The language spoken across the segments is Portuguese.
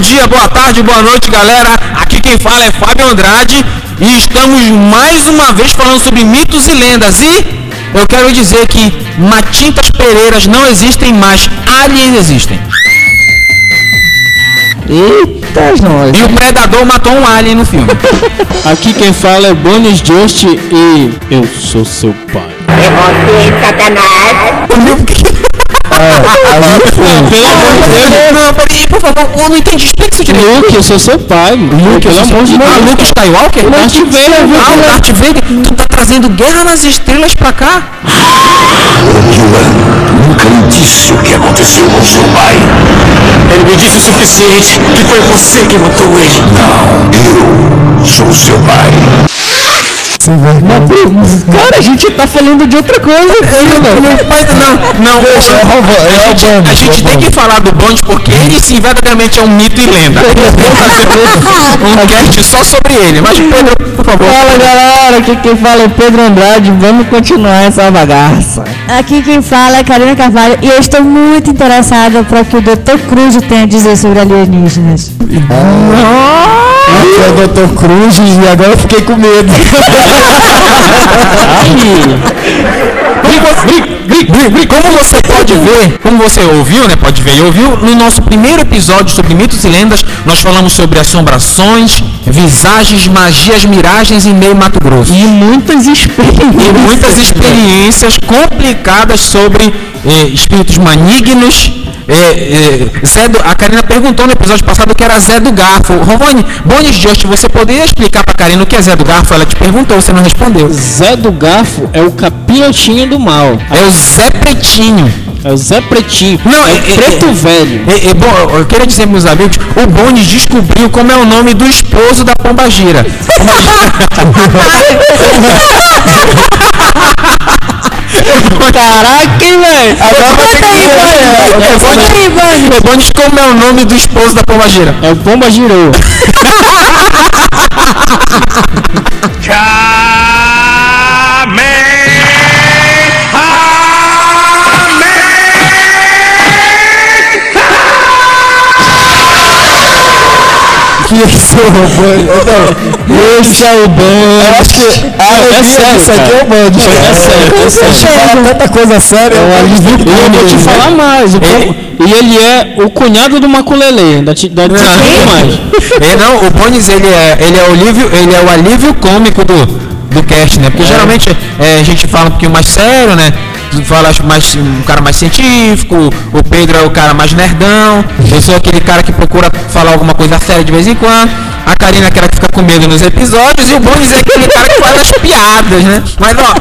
dia, boa tarde, boa noite, galera. Aqui quem fala é Fábio Andrade e estamos mais uma vez falando sobre mitos e lendas. E eu quero dizer que Matintas Pereiras não existem mais, aliens existem. Eita, nós. E o Predador matou um alien no filme. Aqui quem fala é Bonis Just e eu sou seu pai. Pelo amor de Deus, não, peraí, por favor, eu não entendi. Explica isso direito. Luke, eu sou seu pai. Luke, pelo amor de Ah, Deus. Luke Skywalker? Darth Vader, viu? Ah, o Darth Vader. Tu tá trazendo Guerra nas Estrelas pra cá? Obi-Wan nunca lhe disse o que aconteceu com seu pai. Ele me disse o suficiente que foi você que matou ele. Não, eu sou seu pai. Cara, a gente tá falando de outra coisa. Mas não, não, é a gente, a gente tem que falar do Bond porque ele sim verdadeiramente é um mito e lenda. um cast só sobre ele. Mas Pedro, por favor. Fala galera, aqui quem fala é o Pedro Andrade, vamos continuar essa bagaça. Aqui quem fala é Karina Carvalho e eu estou muito interessada para o que o Dr. Cruz tem a dizer sobre alienígenas. Aqui é o Dr. Cruz e agora eu fiquei com medo. Como você pode ver, como você ouviu, né? Pode ver e ouviu, no nosso primeiro episódio sobre mitos e lendas, nós falamos sobre assombrações, visagens, magias, miragens em meio Mato Grosso. E muitas experiências. E muitas experiências complicadas sobre eh, espíritos malignos. Eh, eh, Zé do- a Karina perguntou no episódio passado o que era Zé do Garfo. Rovani, Bonis Just, você poderia explicar pra Karina o que é Zé do Garfo? Ela te perguntou, você não respondeu. Zé do Garfo é o capiotinho do mal. É o Zé Pretinho. É o Zé Pretinho. Não, é, é- o preto é- velho. É, é, bom, eu queria dizer meus amigos, o Bonis descobriu como é o nome do esposo da Pombagira. Caraca, hein, velho? Agora vai ter que O Bonis como é o nome do esposo da Pombagira. É o Pomba Girou. que esse é o. Não, esse é o Band. Eu acho que a é sério, isso aqui é o Band. É sério, é sério. Fala tanta coisa séria. É o alívio E eu vou te falar mais. Pomba- E ele é o cunhado do Maculele. Te explico mais. É, não, o Bonis ele é, ele é o alívio, ele é o alívio cômico do, do cast, né? Porque geralmente é, a gente fala um pouquinho mais sério, né? Tu fala acho, mais um cara mais científico, o Pedro é o cara mais nerdão, eu sou aquele cara que procura falar alguma coisa séria de vez em quando, a Karina é aquela que fica com medo nos episódios e o Bonis é aquele cara que faz as piadas, né? Mas ó,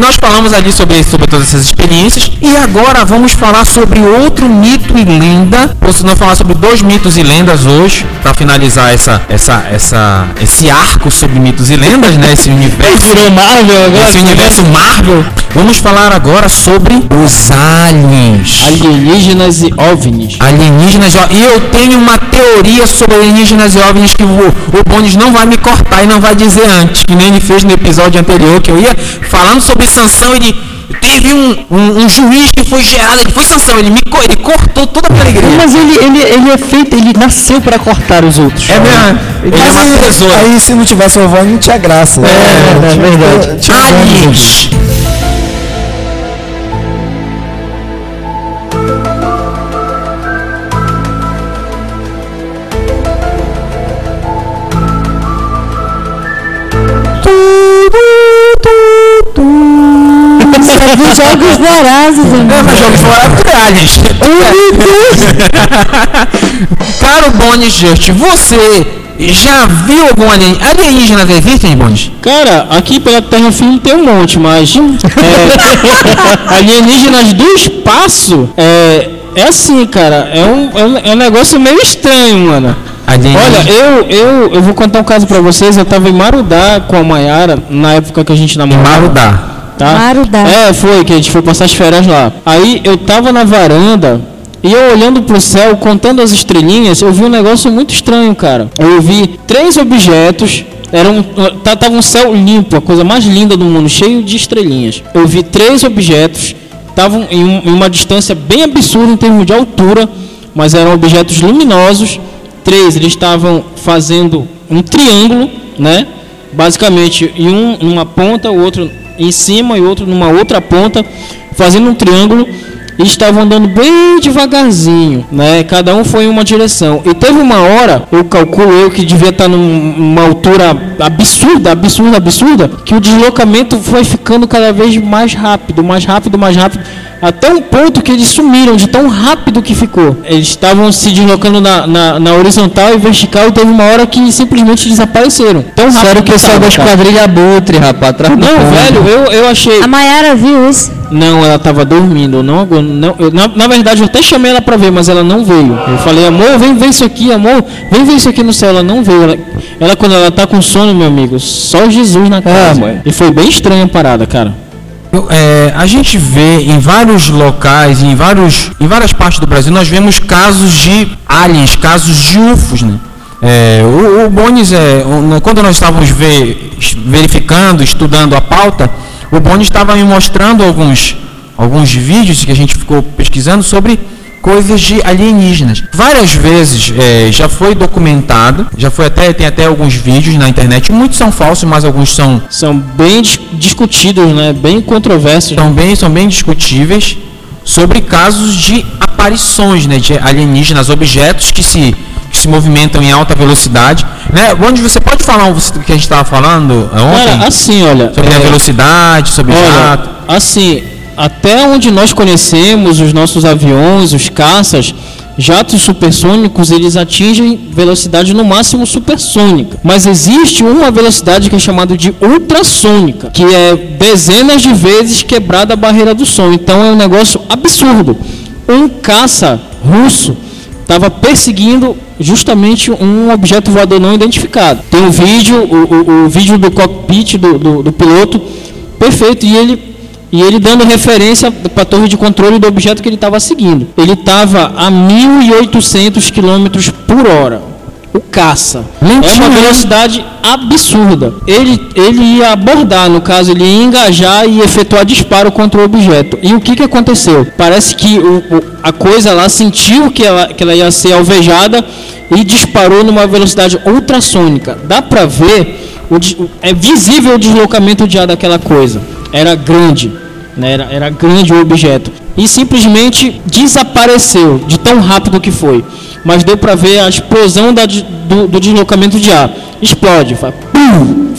nós falamos ali sobre, sobre todas essas experiências e agora vamos falar sobre outro mito e lenda. Ou se não falar sobre dois mitos e lendas hoje, para finalizar essa, essa, essa, esse arco sobre mitos e lendas, né? Esse universo. Virou Marvel agora. Esse universo Marvel. Vamos falar agora sobre os aliens. Alienígenas e OVNIs. Alienígenas, ó, e eu tenho uma teoria sobre alienígenas e OVNIs que o, o Bones não vai me cortar e não vai dizer antes, que nem ele fez no episódio anterior, que eu ia falando sobre Sansão, ele teve um, um, um juiz que foi gerado, ele foi Sansão, ele me ele cortou toda a minha alegria. Mas ele, ele, ele é feito, ele nasceu pra cortar os outros. É mesmo, ele é uma tesoura. Aí se não tivesse o Vovó, não tinha graça. É, é verdade. Aliens. Jogos vorazes, amigo. É, mas jogos fora de aliens. Caro Bones Just, você já viu algum alien... alienígenas existem, Bones? Cara, aqui pela Terra Firme tem um monte, mas é, alienígenas do espaço é, é assim, cara. É um, é, um, é um negócio meio estranho, mano. Olha, eu, eu, eu vou contar um caso pra vocês. Eu tava em Marudá com a Mayara na época que a gente namorava. Marudá. Tá? Marudá. É, foi que a gente foi passar as férias lá. Aí eu tava na varanda e eu olhando pro céu, contando as estrelinhas, eu vi um negócio muito estranho, cara. Eu vi três objetos. Era um, tá- tava um céu limpo, a coisa mais linda do mundo, cheio de estrelinhas. Eu vi três objetos, estavam em, um- em uma distância bem absurda em termos de altura, mas eram objetos luminosos três eles estavam fazendo um triângulo, né? Basicamente, em um numa ponta, o outro em cima e outro numa outra ponta, fazendo um triângulo e estavam andando bem devagarzinho, né? Cada um foi em uma direção. E teve uma hora, eu calculo eu que devia estar num- numa altura absurda, absurda, absurda, que o deslocamento foi ficando cada vez mais rápido, mais rápido, mais rápido, até um ponto que eles sumiram de tão rápido que ficou. Eles estavam se deslocando na, na, na horizontal e vertical e teve uma hora que simplesmente desapareceram. Tão rápido Sério que tava, da esquadrilha Abutre, rapaz, atrás do Não, velho, eu, eu achei. A Mayara viu isso? Não, ela tava dormindo. eu Não, não, eu- na, na verdade, eu até chamei ela pra ver, mas ela não veio. Eu falei, amor, vem ver isso aqui, amor, vem ver isso aqui no céu. Ela não veio. Ela, ela, quando ela tá com sono, meu amigo, só Jesus na casa. mãe. e foi bem estranha a parada, cara. É, a gente vê em vários locais, em, vários, em várias partes do Brasil, nós vemos casos de aliens, casos de UFOs, né? É, o, o Bones, é, quando nós estávamos ver- verificando, estudando a pauta, o Bones estava me mostrando alguns, alguns vídeos que a gente ficou pesquisando sobre coisas de alienígenas. Várias vezes é, já foi documentado, já foi até tem até alguns vídeos na internet. Muitos são falsos, mas alguns são São bem dis- discutidos, né? Bem controversos. são bem, são bem discutíveis sobre casos de aparições né, de alienígenas, objetos que se, que se movimentam em alta velocidade. Né? Onde você pode falar o que a gente estava falando é, ontem? Cara, assim, olha. sobre a é, velocidade, sobre Olha, jato. assim, até onde nós conhecemos os nossos aviões, os caças, jatos supersônicos, eles atingem velocidade no máximo supersônica. Mas existe uma velocidade que é chamada de ultrassônica, que é dezenas de vezes quebrada a barreira do som. Então é um negócio absurdo. Um caça russo estava perseguindo justamente um objeto voador não identificado. Tem um vídeo, o, o- o vídeo do cockpit do, do- do piloto, perfeito, e ele, e ele dando referência para a torre de controle do objeto que ele estava seguindo. Ele estava a 1.800 km por hora. O caça. é Lentinho, uma velocidade absurda. Ele, ele ia abordar, no caso, ele ia engajar e efetuar disparo contra o objeto. E o que, que aconteceu? Parece que o, o- a coisa lá sentiu que ela, que ela ia ser alvejada e disparou numa velocidade ultrassônica. Dá pra ver, o é visível o deslocamento de ar daquela coisa. Era grande, né? era, era grande o objeto. E simplesmente desapareceu de tão rápido que foi. Mas deu pra ver a explosão da do, do deslocamento de ar. Explode, vai, pum,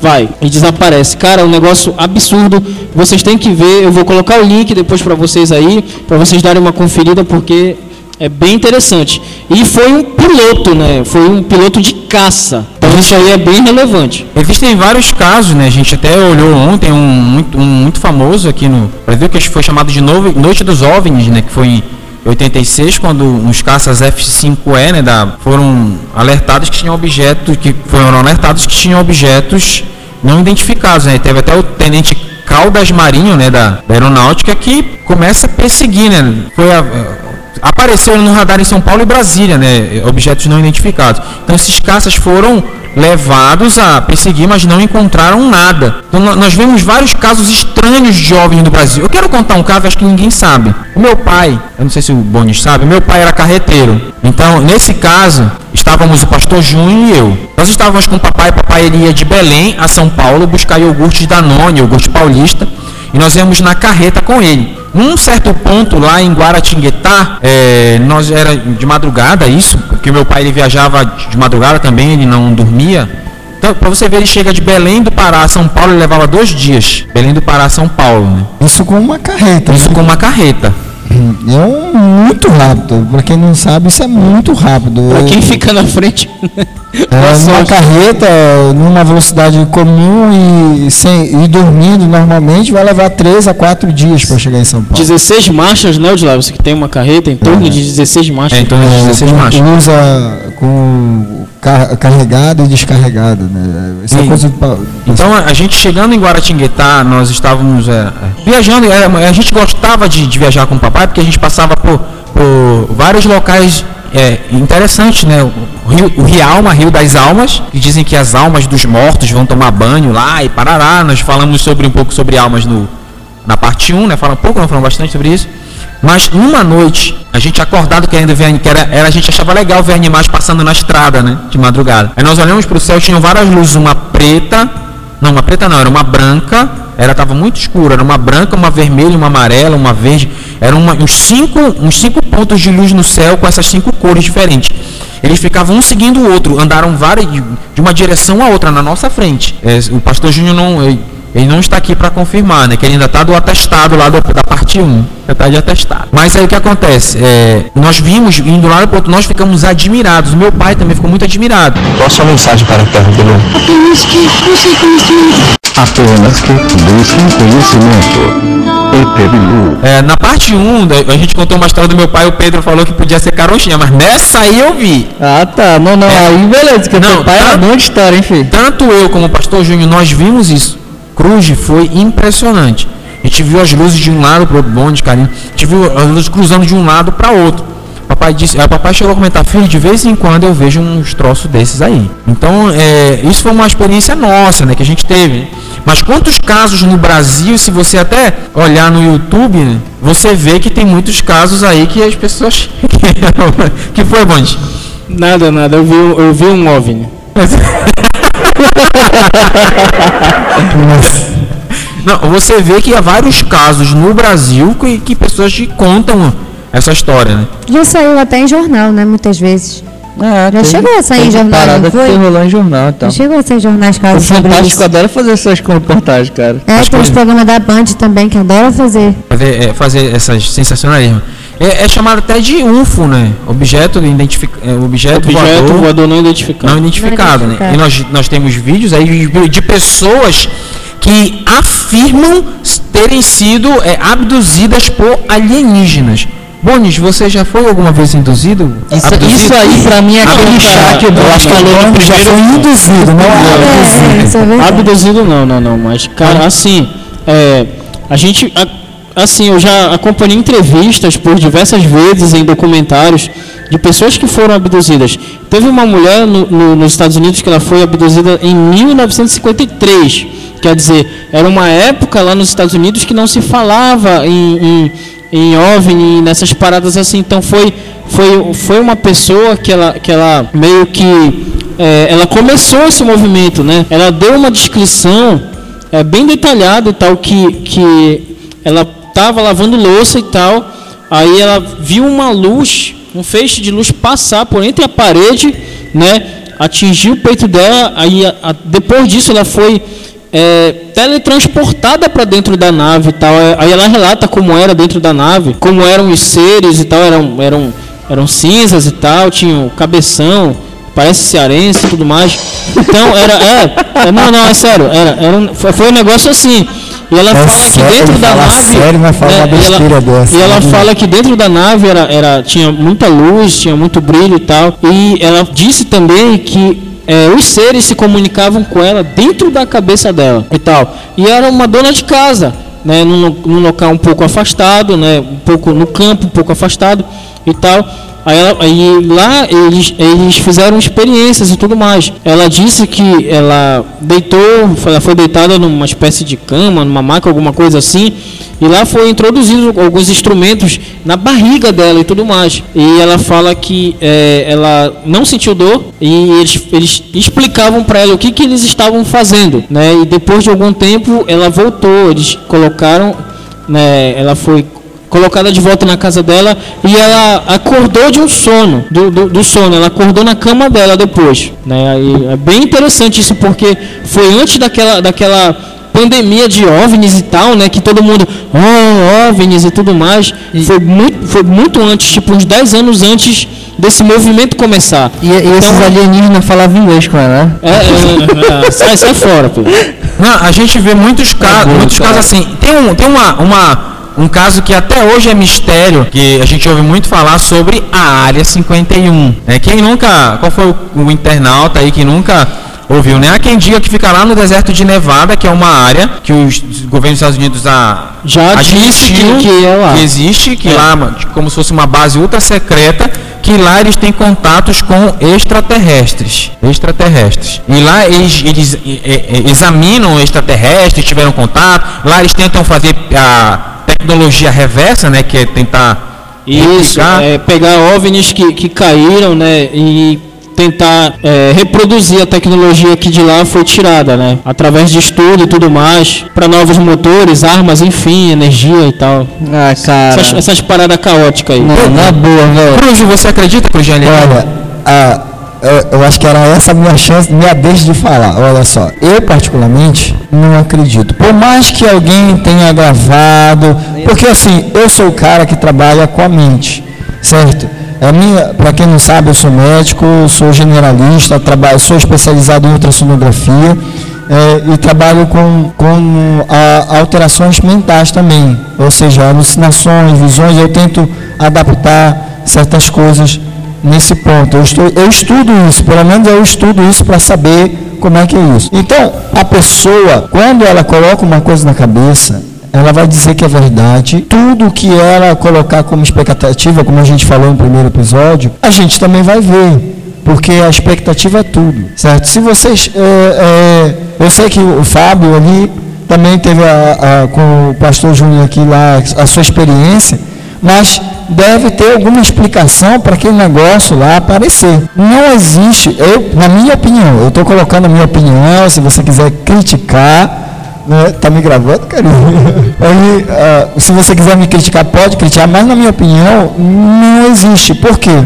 vai e desaparece. Cara, é um negócio absurdo. Vocês têm que ver. Eu vou colocar o link depois pra vocês aí, pra vocês darem uma conferida, porque é bem interessante. E foi um piloto, né? Foi um piloto de caça. Então isso aí é bem relevante. Existem vários casos, né? A gente até olhou ontem um muito, um muito famoso aqui no Brasil, que foi chamado de Noite dos OVNIs, né? Que foi em 86, quando uns caças F-5E, né? Da, foram alertados que tinham objetos, que foram alertados que tinham objetos não identificados, né? Teve até o tenente Caldas Marinho, né? Da, da aeronáutica, que começa a perseguir, né? Foi a, apareceram no radar em São Paulo e Brasília, né, objetos não identificados. Então esses caças foram levados a perseguir, mas não encontraram nada. Então nó- nós vemos vários casos estranhos de jovens no Brasil. Eu quero contar um caso, acho que ninguém sabe. O meu pai, eu não sei se o Bonis sabe, meu pai era carreteiro. Então, nesse caso, estávamos o pastor Júnior e eu. Nós estávamos com o papai, papai ia de Belém a São Paulo buscar iogurte Danone, iogurte paulista, e nós íamos na carreta com ele. Num certo ponto lá em Guaratinguetá, é, nós era de madrugada isso, porque meu pai ele viajava de madrugada também, ele não dormia. Então, para você ver, ele chega de Belém do Pará a São Paulo, ele levava dois dias. Belém do Pará a São Paulo, né? Isso com uma carreta. Isso né? com uma carreta. É um muito rápido. Pra quem não sabe, isso é muito rápido. Pra quem fica na frente. É, numa carreta, numa velocidade comum e, sem, e dormindo normalmente, vai levar 3 a 4 dias para chegar em São Paulo. 16 marchas, né, Odilá? Você que tem uma carreta em torno de 16 marchas. É, então é 16 com- marchas. Usa com car- carregado e descarregado, né? Isso é coisa do Então a gente chegando em Guaratinguetá, nós estávamos é, é, viajando, é, a gente gostava de, de viajar com o papai porque a gente passava por, por vários locais é, interessantes, né? O Rio, o Rialma, Rio das Almas, que dizem que as almas dos mortos vão tomar banho lá e parará. Nós falamos sobre um pouco sobre almas no, na parte 1, né? Fala um pouco, não falamos bastante sobre isso. Mas numa noite, a gente acordado querendo ver, que era, era, a gente achava legal ver animais passando na estrada, né? De madrugada. Aí nós olhamos para o céu, tinham várias luzes, uma preta, não, uma preta não, era uma branca, era tava muito escura, era uma branca, uma vermelha, uma amarela, uma verde, eram uma, uns cinco, uns cinco pontos de luz no céu com essas cinco cores diferentes. Eles ficavam um seguindo o outro, andaram várias de uma direção a outra na nossa frente. É, o pastor Júnior não ele não está aqui para confirmar, né? Que ele ainda está do atestado lá do, da parte 1. Já está de atestado. Mas aí o que acontece? É, nós vimos, indo lá no ponto, nós ficamos admirados. Meu pai também ficou muito admirado. Qual a sua mensagem para a Terra, Bilu? Apenas que busque conhecimento. Apenas que busque conhecimento. É, na parte 1, a gente contou uma história do meu pai, o Pedro falou que podia ser caronchinha, mas nessa aí eu vi. Ah, tá. Não, não, é. aí beleza, que não, pai é tanto, é boa história, hein, filho? Tanto eu como o pastor Júnior, nós vimos isso. Cruz foi impressionante. A gente viu as luzes de um lado para o bonde, carinho. A gente viu as luzes cruzando de um lado para outro. Papai disse, a papai chegou a comentar, filho, de vez em quando eu vejo uns troços desses aí. Então, é, isso foi uma experiência nossa, né, que a gente teve. Mas quantos casos no Brasil, se você até olhar no YouTube, né, você vê que tem muitos casos aí que as pessoas. que foi, Bonde? Nada, nada. Eu vi, eu vi um OVNI. Não, você vê que há vários casos no Brasil que, que pessoas te contam essa história, né? Já saiu até em jornal, né? Muitas vezes. É, já tem, chegou a sair em jornal, parada foi? Que rolou em jornal, então. Já chegou a sair em jornais casos o Fantástico adora fazer essas reportagens, cara. É, tem os programas da Band também que adora fazer. Fazer, é, fazer essas sensacionalismo. É, é, chamado até de UFO, né? Objeto, identific... É, objeto, objeto voador, voador, não identificado. Não identificado, não né? E nós, nós temos vídeos aí de pessoas que afirmam terem sido é, abduzidas por alienígenas. Bonis, você já foi alguma vez induzido? Isso, isso aí pra mim é aquele chá que o Bonis falou no já foi induzido, não é, abduzido. É, é abduzido não, não, não. Mas, cara, assim, é, a gente... A, assim, eu já acompanhei entrevistas por diversas vezes em documentários de pessoas que foram abduzidas. Teve uma mulher no, no, nos Estados Unidos que ela foi abduzida em 1953. Quer dizer, era uma época lá nos Estados Unidos que não se falava em, em, em OVNI, nessas paradas assim. Então foi, foi, foi uma pessoa que ela, que ela meio que é, ela começou esse movimento, né? Ela deu uma descrição é, bem detalhada e tal que, que ela estava lavando louça e tal. Aí ela viu uma luz, um feixe de luz passar por entre a parede, né? Atingiu o peito dela. Aí a, a, depois disso ela foi é, teletransportada para dentro da nave e tal. É, aí ela relata como era dentro da nave, como eram os seres e tal. Eram, eram, eram cinzas e tal, tinham cabeção, parece cearense e tudo mais. Então era, é, é não, não, é sério, era, era foi um negócio assim. E ela é fala que dentro da nave. Sério, vai falar é, e ela, dessa, e ela né? fala que dentro da nave era, era, tinha muita luz, tinha muito brilho e tal. E ela disse também que é, os seres se comunicavam com ela dentro da cabeça dela e tal. E era uma dona de casa, né, num, num local um pouco afastado, né, um pouco no campo, um pouco afastado e tal. Aí, ela, aí lá eles, eles fizeram experiências e tudo mais. Ela disse que ela deitou, ela foi deitada numa espécie de cama, numa maca, alguma coisa assim. E lá foi introduzido alguns instrumentos na barriga dela e tudo mais. E ela fala que é, ela não sentiu dor e eles, eles explicavam para ela o que, que eles estavam fazendo. Né? E depois de algum tempo ela voltou, eles colocaram, né, ela foi colocada de volta na casa dela e ela acordou de um sono, do, do, do, sono, ela acordou na cama dela depois. Né? E é bem interessante isso porque foi antes daquela, daquela pandemia de OVNIs e tal, né? Que todo mundo, oh, OVNIs e tudo mais. E foi, muito, foi muito antes, tipo uns 10 anos antes desse movimento começar. E, e então, esses alienígenas falavam inglês com ela, né? É, é, é, sai, sai fora, pô. Não, a gente vê muitos casos, muitos casos assim. Tem, um, tem uma, uma um caso que até hoje é mistério, que a gente ouve muito falar sobre a Área 51. É, quem nunca, qual foi o, o internauta aí que nunca ouviu, né? Há quem diga que fica lá no deserto de Nevada, que é uma área que os governos dos Estados Unidos a, já disse que, que, é que existe, que é. lá como se fosse uma base ultra secreta, que lá eles têm contatos com extraterrestres, extraterrestres. E lá eles, eles examinam extraterrestres, tiveram contato, lá eles tentam fazer a metodologia reversa, né? Que é tentar Isso, é, pegar OVNIs que, que caíram, né, e tentar é, reproduzir a tecnologia que de lá foi tirada, né, através de estudo e tudo mais, para novos motores, armas, enfim, energia e tal. Ah, cara. Essas, essas paradas caóticas aí. Não, na boa, velho. Cruz, você acredita, Cruz? Olha, a- eu, eu acho que era essa a minha chance, minha deixa de falar. Olha só, eu particularmente não acredito. Por mais que alguém tenha gravado, porque assim, eu sou o cara que trabalha com a mente, certo? A minha, para quem não sabe, eu sou médico, sou generalista, trabalho, sou especializado em ultrassonografia é, e trabalho com, com a- alterações mentais também, ou seja, alucinações, visões. Eu tento adaptar certas coisas nesse ponto. Eu, estou, eu estudo isso, pelo menos eu estudo isso para saber como é que é isso. Então, a pessoa, quando ela coloca uma coisa na cabeça, ela vai dizer que é verdade. Tudo que ela colocar como expectativa, como a gente falou no primeiro episódio, a gente também vai ver. Porque a expectativa é tudo, certo? Se vocês. é, é, eu sei que o Fábio ali também teve a- a- com o pastor Júnior aqui lá a sua experiência, mas deve ter alguma explicação para aquele negócio lá aparecer. Não existe, eu, na minha opinião, eu estou colocando a minha opinião, se você quiser criticar, né, tá me gravando, carinho? Aí, ah, se você quiser me criticar, pode criticar, mas na minha opinião, não existe. Por quê?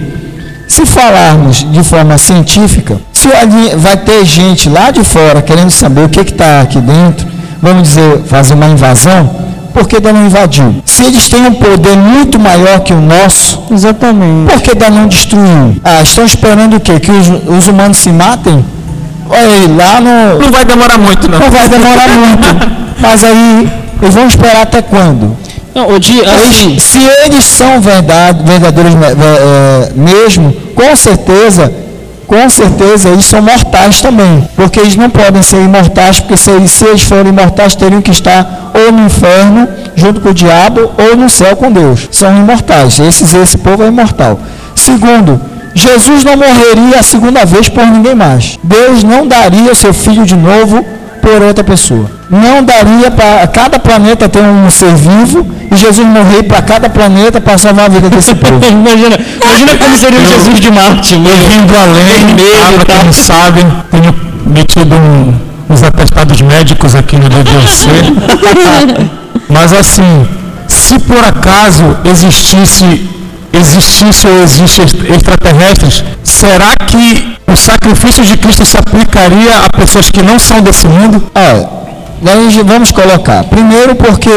Se falarmos de forma científica, se ali vai ter gente lá de fora querendo saber o que está aqui dentro, vamos dizer, fazer uma invasão, por que não invadiu? Se eles têm um poder muito maior que o nosso, Exatamente. por que não destruiu? Ah, estão esperando o quê? Que os, os humanos se matem? Olha aí, lá no. Não vai demorar muito, não. Não vai demorar muito. Mas aí, eles vão esperar até quando? Não, o dia, assim, Eles- se eles são verdade, verdadeiros é, mesmo, com certeza, com certeza eles são mortais também. Porque eles não podem ser imortais, porque se eles, se eles forem imortais, teriam que estar ou no inferno, junto com o diabo, ou no céu com Deus. São imortais. Esses, esse povo é imortal. Segundo, Jesus não morreria a segunda vez por ninguém mais. Deus não daria o seu filho de novo por outra pessoa. Não daria para cada planeta ter um ser vivo e Jesus morrer para cada planeta para salvar a vida desse povo. imagina, imagina como seria o Jesus de Marte, Eu mesmo. vim do além, Vermelho tá, e quem tal. não sabe, tenho metido um- uns atestados médicos aqui no DDC. Mas assim, se por acaso existisse, existisse ou existe extra- extraterrestres, será que o sacrifício de Cristo se aplicaria a pessoas que não são desse mundo? Olha, já vamos colocar. Primeiro porque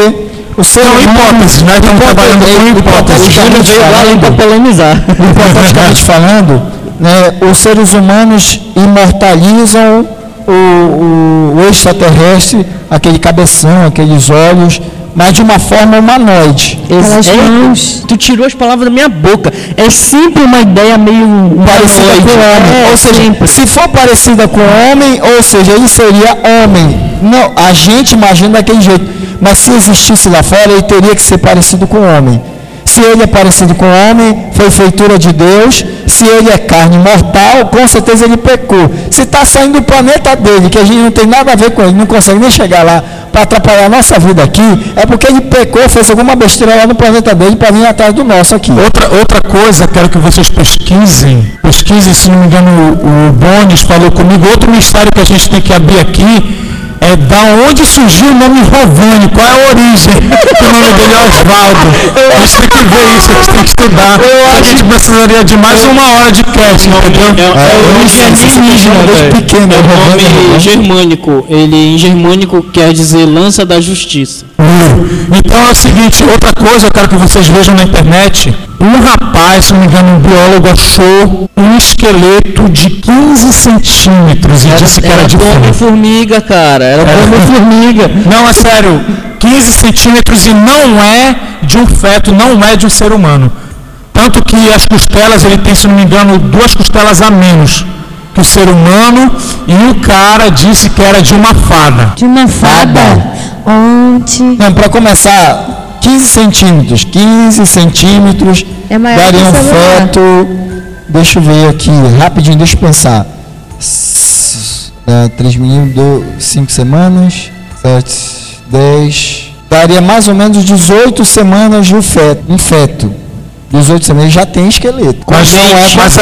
o ser São humano... hipóteses, nós estamos trabalhando com hipóteses. hipoteticamente falando, polemizar. hipoteticamente falando, né, os seres humanos imortalizam o, o, o extraterrestre, aquele cabeção, aqueles olhos, mas de uma forma humanoide. Aquelas mãos. Tu tirou as palavras da minha boca. É sempre uma ideia meio parecida com o homem. É, ou seja, sempre. se for parecida com o homem, ou seja, ele seria homem. Não, a gente imagina daquele jeito. Mas se existisse lá fora, ele teria que ser parecido com o homem. Se ele é parecido com o homem, foi feitura de Deus. Se ele é carne mortal, com certeza ele pecou. Se está saindo do planeta dele, que a gente não tem nada a ver com ele, não consegue nem chegar lá para atrapalhar a nossa vida aqui, é porque ele pecou, fez alguma besteira lá no planeta dele para vir atrás do nosso aqui. Outra, outra coisa, quero que vocês pesquisem. Pesquisem, se não me engano, o, o Bones falou comigo. Outro mistério que a gente tem que abrir aqui é da onde surgiu o nome Rovani, qual é a origem do nome dele é Osvaldo. A gente tem que ver isso, a gente tem que estudar. a gente precisaria de mais uma hora de cast, entendeu? É, é o alienígena, velho. pequeno, É o nome né? germânico. Ele em germânico quer dizer lança da justiça. Então é o seguinte, outra coisa eu quero que vocês vejam na internet. Um rapaz, se não me engano, um biólogo achou um esqueleto de 15 centímetros e disse que era de bomba frango. formiga, cara. Era bomba formiga. Não, é sério, 15 centímetros e não é de um feto, não é de um ser humano. Tanto que as costelas, ele tem, se não me engano, duas costelas a menos que o ser humano e o cara disse que era de uma fada. De uma fada. Onde? Não, para começar, 15 centímetros. 15 centímetros É maior daria que um feto. Deixa eu ver aqui, rapidinho, deixa eu pensar. É, 3 meninos, 5 semanas, 7, 10, daria mais ou menos 18 semanas de um feto. Um feto. 18 semanas já tem esqueleto. Mas não é mas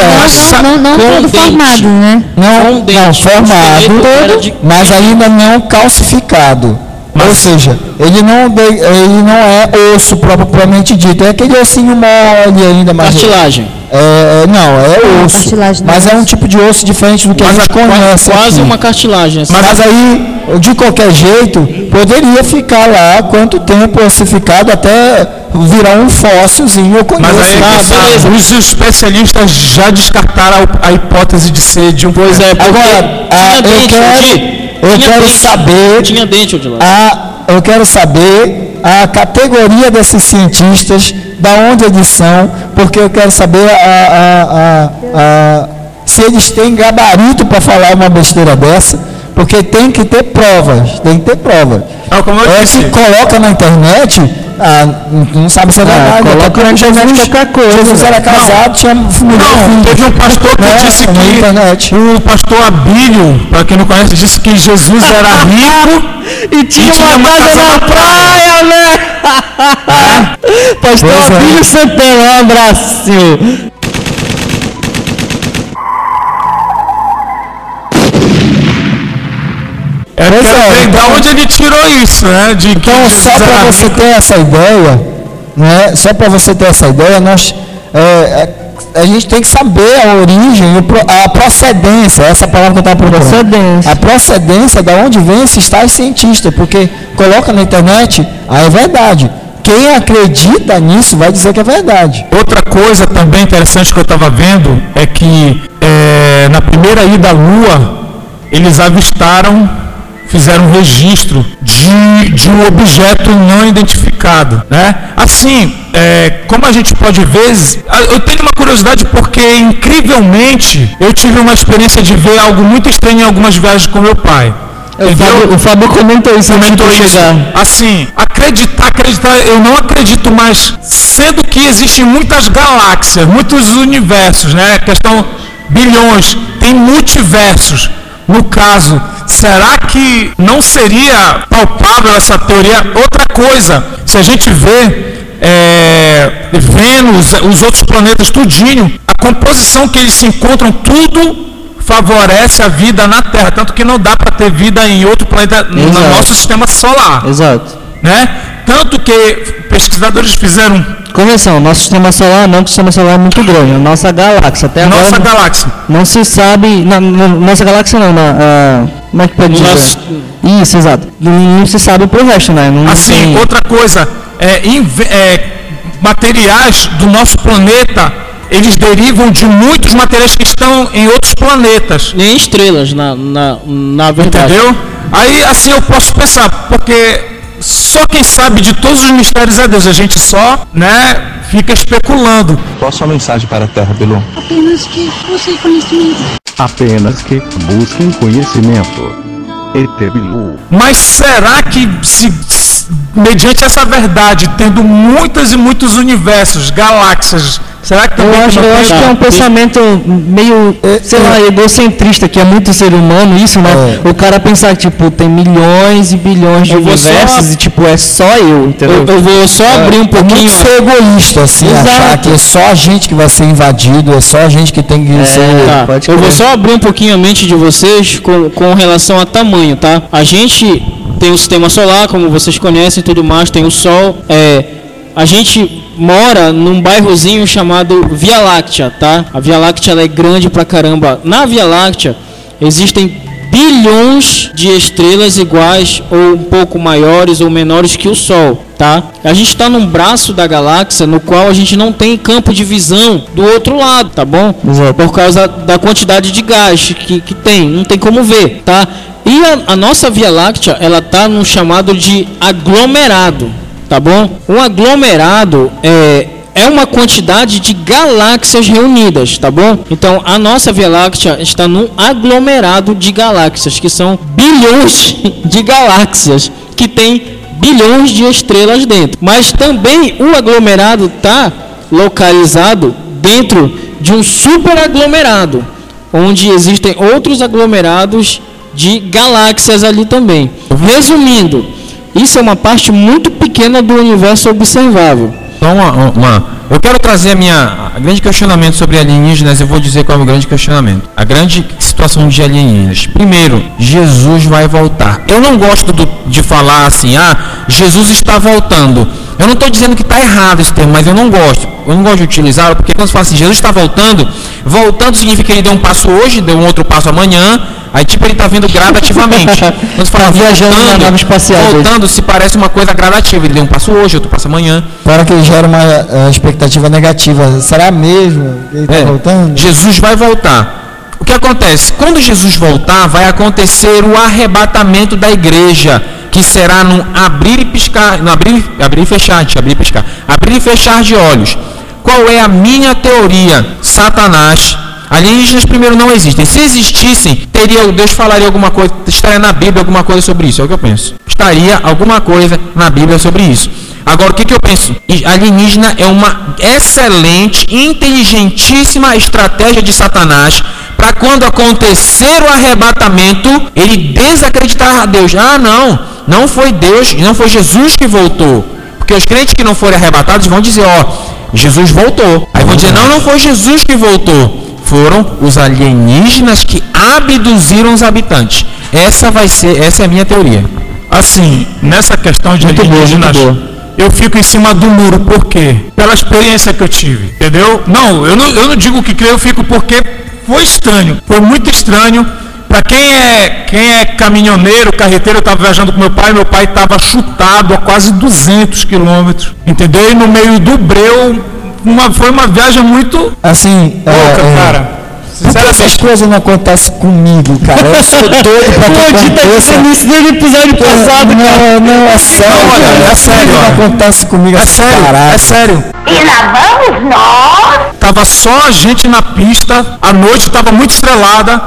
Não, não, não Com todo dente. formado, né? não, com não dente. formado, O esqueleto era de- mas ainda não calcificado. Ou seja, ele não, ele não é osso propriamente dito, é aquele ossinho mole ainda, mas Cartilagem. É, não, é Não, osso. cartilagem não Mas é é um tipo de osso diferente do que a Mas gente a- conhece. quase aqui. uma cartilagem. assim. Mas aí, de qualquer jeito, poderia ficar lá quanto tempo ossificado até virar um fóssilzinho, eu conheço. Mas aí Ah, os especialistas já descartaram a, a hipótese de ser de um Pois é, Agora, tinha eu dente, quero- Odir. eu Tinha quero dente. saber- Tinha dente, Odilon. a, eu quero saber a categoria desses cientistas, da onde eles são, porque eu quero saber a, a- a- se eles têm gabarito para falar uma besteira dessa, porque tem que ter provas, tem que ter provas. Não, como eu é disse. que coloca na internet, ah, não- não sabe se é verdade. coloca até porque na internet Jesus- qualquer coisa, Jesus era casado, tinha mulher Não, teve um pastor que Né, disse que o pastor Abílio, para quem não conhece, disse que Jesus era rico E tinha, tinha uma, casa, casa na na praia, né? Pastor Pois é. Abílio Santana, um abraço. Eu Pois quero é, ver então- da onde ele tirou isso, né? De Então, só para você ter essa ideia, né? Só para você ter essa ideia, nós é, é, a gente tem que saber a origem, a procedência, essa palavra que eu estava procurando. Procedência. A procedência da onde vem esses tais cientistas, porque coloca na internet, aí é verdade. Quem acredita nisso vai dizer que é verdade. Outra coisa também interessante que eu estava vendo é que é, na primeira ida à Lua, eles avistaram, fizeram um registro de, de um objeto não identificado. Né? Assim, é, como a gente pode ver, eu tenho uma curiosidade porque, incrivelmente, eu tive uma experiência de ver algo muito estranho em algumas viagens com meu pai. O Entendeu? Fábio, o Fábio comentou isso antes de comentou isso. Assim, acreditar, acreditar, eu não acredito mais, sendo que existem muitas galáxias, muitos universos, né? Questão bilhões, tem multiversos. No caso, será que não seria palpável essa teoria? Outra coisa, se a gente vê é, Vênus, os outros planetas, tudinho, a composição que eles se encontram, tudo favorece a vida na Terra, tanto que não dá para ter vida em outro planeta no Exato. nosso sistema solar, Exato. né? Tanto que pesquisadores fizeram Correção, nosso sistema solar não, que o sistema solar é muito grande. A nossa galáxia, até agora nossa galáxia. não se sabe. Na, na- nossa galáxia não, na, ah, como é que pode dizer? Nosso- Isso, exato. Não, não se sabe pro resto, né? Não Assim, tem- outra coisa, é, é, materiais do nosso planeta, eles derivam de muitos materiais que estão em outros planetas. Nem estrelas, na, na, na verdade. Entendeu? Aí assim eu posso pensar, porque só quem sabe de todos os mistérios é Deus, a gente só, né, fica especulando. Qual a sua mensagem para a Terra, Bilu? Apenas que busque conhecimento. Apenas que busquem conhecimento. ET Bilu. Mas será que se, se- mediante essa verdade, tendo muitos e muitos universos, galáxias, será que também Eu acho, eu acho que é um pensamento meio, sei lá, egocentrista, que é muito ser humano isso, né? O cara pensar que, tipo, tem milhões e bilhões de vou só- universos e, tipo, é só eu, entendeu? Eu, eu vou só abrir um É pouquinho. muito ser egoísta, assim, Exato. achar que é só a gente que vai ser invadido, é só a gente que tem que ser. Tá, eu vou só abrir um pouquinho a mente de vocês com, com relação a tamanho, tá? A gente tem o sistema solar, como vocês conhecem e tudo mais, tem o Sol. É, a gente mora num bairrozinho chamado Via Láctea, tá? A Via Láctea ela é grande pra caramba. Na Via Láctea existem bilhões de estrelas iguais ou um pouco maiores ou menores que o Sol, tá? A gente está num braço da galáxia no qual a gente não tem campo de visão do outro lado, tá bom? Exato. Por causa da quantidade de gás que, que tem, não tem como ver, tá? E a, a nossa Via Láctea, ela tá no chamado de aglomerado, tá bom? Um aglomerado é é uma quantidade de galáxias reunidas, tá bom? Então a nossa Via Láctea está num aglomerado de galáxias, que são bilhões de galáxias, que tem bilhões de estrelas dentro. Mas também o aglomerado está localizado dentro de um superaglomerado, onde existem outros aglomerados de galáxias ali também. Resumindo, Isso é uma parte muito pequena do universo observável. Então, uma, uma, eu quero trazer a minha a grande questionamento sobre alienígenas. Eu vou dizer qual é o grande questionamento. A grande situação de alienígenas. Primeiro, Jesus vai voltar. Eu não gosto do, de falar assim, ah, Jesus está voltando. Eu não estou dizendo que está errado esse termo, mas eu não gosto. Eu não gosto de utilizá-lo porque quando você fala assim, Jesus está voltando, voltando significa que ele deu um passo hoje, deu um outro passo amanhã. Aí tipo ele está vindo gradativamente. Quando você fala Tá viajando na nave espacial hoje. voltando se parece uma coisa gradativa. Ele deu um passo hoje, outro passo amanhã. Para que gera uma eh, expectativa negativa. Será mesmo que ele está É, voltando? Jesus vai voltar. O que acontece? Quando Jesus voltar, vai acontecer o arrebatamento da igreja, que será num abrir e piscar, no abrir, abrir e fechar, eu abrir e piscar, abrir e fechar de olhos. Qual é a minha teoria? Satanás. Alienígenas primeiro não existem. Se existissem, teria Deus falaria alguma coisa, estaria na Bíblia alguma coisa sobre isso. É o que eu penso. Estaria alguma coisa na Bíblia sobre isso. Agora, o que, que eu penso? Alienígena é uma excelente, inteligentíssima estratégia de Satanás para quando acontecer o arrebatamento, ele desacreditar a Deus. Ah, não, não foi Deus, não foi Jesus que voltou. Porque os crentes que não forem arrebatados vão dizer, ó, Jesus voltou. Aí vão dizer, não, não foi Jesus que voltou. Foram os alienígenas que abduziram os habitantes. Essa vai ser, essa é a minha teoria. Assim, nessa questão de Muito boa, alienígenas, muito eu fico em cima do muro, por quê? Pela experiência que eu tive, entendeu? Não, eu não, eu não digo que creio, eu fico porque foi estranho, foi muito estranho. Para quem é, quem é caminhoneiro, carreteiro, eu estava viajando com meu pai, meu pai estava chutado a quase 200 quilômetros, entendeu? E no meio do breu, uma, foi uma viagem muito Assim, é, louca, é, cara. Que essas Sinceramente, coisas não acontecem comigo, cara? Eu sou doido pra que aconteça. isso desde o episódio passado, Não, não, é sério, Não, olha, cara. é sério, Não acontece comigo é sério, é sério. E lá vamos nós. Tava só a gente na pista, a noite estava muito estrelada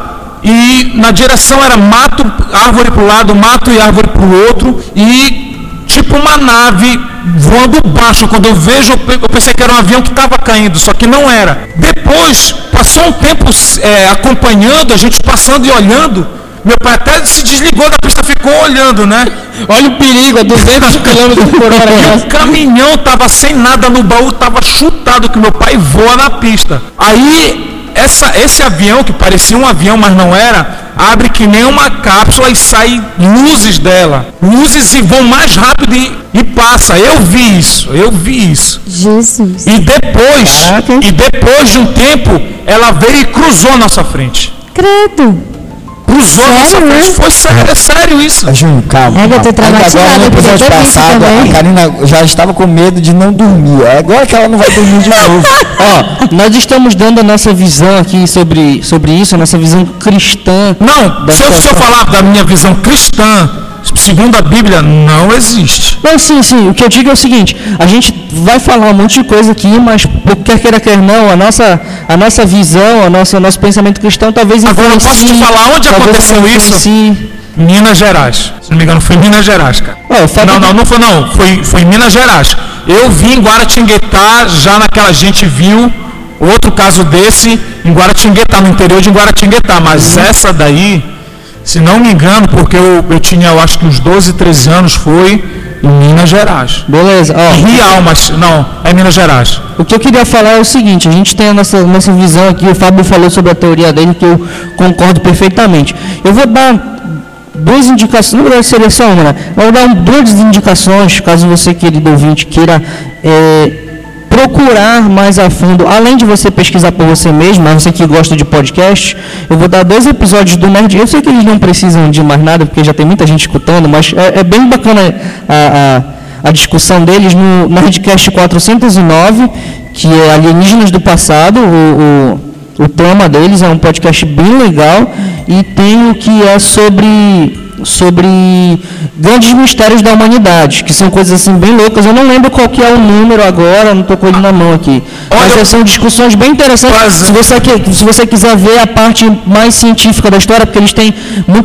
e na direção era mato, árvore para lado, mato e árvore para o outro e tipo uma nave voando baixo. Quando eu vejo, eu pe- eu pensei que era um avião que estava caindo, só que não era. Depois, passou um tempo é, acompanhando, a gente passando e olhando. Meu pai até se desligou da pista, ficou olhando, né? Olha o perigo, a 200 km por hora. O caminhão tava sem nada no baú, tava chutado que meu pai voa na pista. Aí essa, esse avião que parecia um avião, mas não era, abre que nem uma cápsula e sai luzes dela, luzes e vão mais rápido e, e passa. Eu vi isso, eu vi isso. Jesus. E depois, e depois de um tempo, ela veio e cruzou a nossa frente. Credo. A nossa Sério, né? Sério, é sério isso. Júnior, calma. É que eu tô agora, no episódio passado, a Karina já estava com medo de não dormir. É agora que ela não vai dormir de novo. Ó, nós estamos dando a nossa visão aqui sobre, sobre isso, a nossa visão cristã. Não, se eu, se eu falar da minha visão cristã, segundo a Bíblia, não existe. Não, sim, sim. O que eu digo é o seguinte: a gente vai falar um monte de coisa aqui, mas por quer queira quer não, a nossa, a nossa visão, a nossa, o nosso pensamento cristão talvez Agora, eu posso te falar onde aconteceu isso? Minas Gerais. Se não me engano, foi em Minas Gerais, cara. Ó, o fato Não, de- não, não foi não. Foi, foi em Minas Gerais. Eu vi em Guaratinguetá, já naquela gente viu outro caso desse em Guaratinguetá, no interior de Guaratinguetá. Mas essa daí, se não me engano, porque eu, eu tinha, eu acho que uns 12, 13 anos, foi em Minas Gerais. Beleza, ó. Real, mas não, é Minas Gerais. O que eu queria falar é o seguinte, a gente tem a nossa, nossa visão aqui, o Fábio falou sobre a teoria dele, que eu concordo perfeitamente. Eu vou dar duas indicações, não só uma, né? Eu vou dar duas indicações, caso você, querido ouvinte, queira é, procurar mais a fundo, além de você pesquisar por você mesmo, mas você que gosta de podcast, eu vou dar dois episódios do Nerd. Eu sei que eles não precisam de mais nada, porque já tem muita gente escutando, mas é, é bem bacana a- a, a discussão deles no Nerdcast 409, que é Alienígenas do Passado, o, o, o tema deles é um podcast bem legal, e tem o que é sobre sobre grandes mistérios da humanidade, que são coisas assim bem loucas. Eu não lembro qual que é o número agora, não estou com ele na mão aqui. Mas Olha, são discussões bem interessantes. Mas- Se você, se você quiser ver a parte mais científica da história, porque eles têm,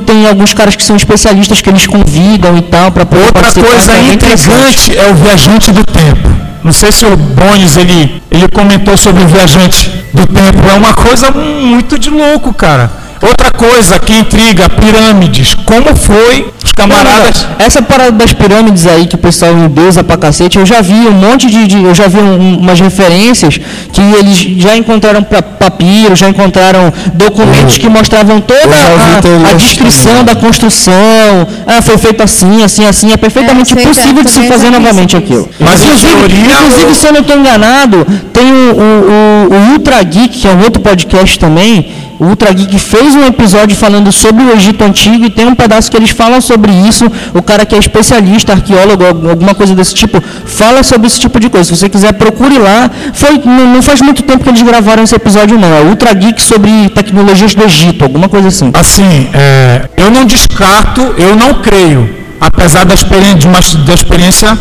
tem alguns caras que são especialistas que eles convidam e tal para poder Outra coisa interessante. intrigante é o viajante do tempo. Não sei se o Bones ele, ele comentou sobre o viajante do tempo. É uma coisa muito de louco, cara. Outra coisa que intriga, pirâmides. Como foi os camaradas. Essa parada das pirâmides aí que o pessoal endeusa pra cacete, eu já vi um monte de. de- eu já vi um- umas referências que eles já encontraram pa- papiro, já encontraram documentos que mostravam toda a- a, descrição também. da construção. Ah, foi feito assim, assim, assim. É perfeitamente É, feita- possível de se fazer novamente isso. aquilo. Mas inclusive, teoria, inclusive o- se eu não estou enganado, tem o, o, o, o Ultra Geek, que é um outro podcast também. O Ultra Geek fez um episódio falando sobre o Egito Antigo e tem um pedaço que eles falam sobre isso. O cara que é especialista, arqueólogo, al- alguma coisa desse tipo, fala sobre esse tipo de coisa. Se você quiser, procure lá. Foi, não, não faz muito tempo que eles gravaram esse episódio, não. É Ultra Geek sobre tecnologias do Egito, alguma coisa assim. Assim, é, eu não descarto, eu não creio, apesar da experiência, de uma, da experiência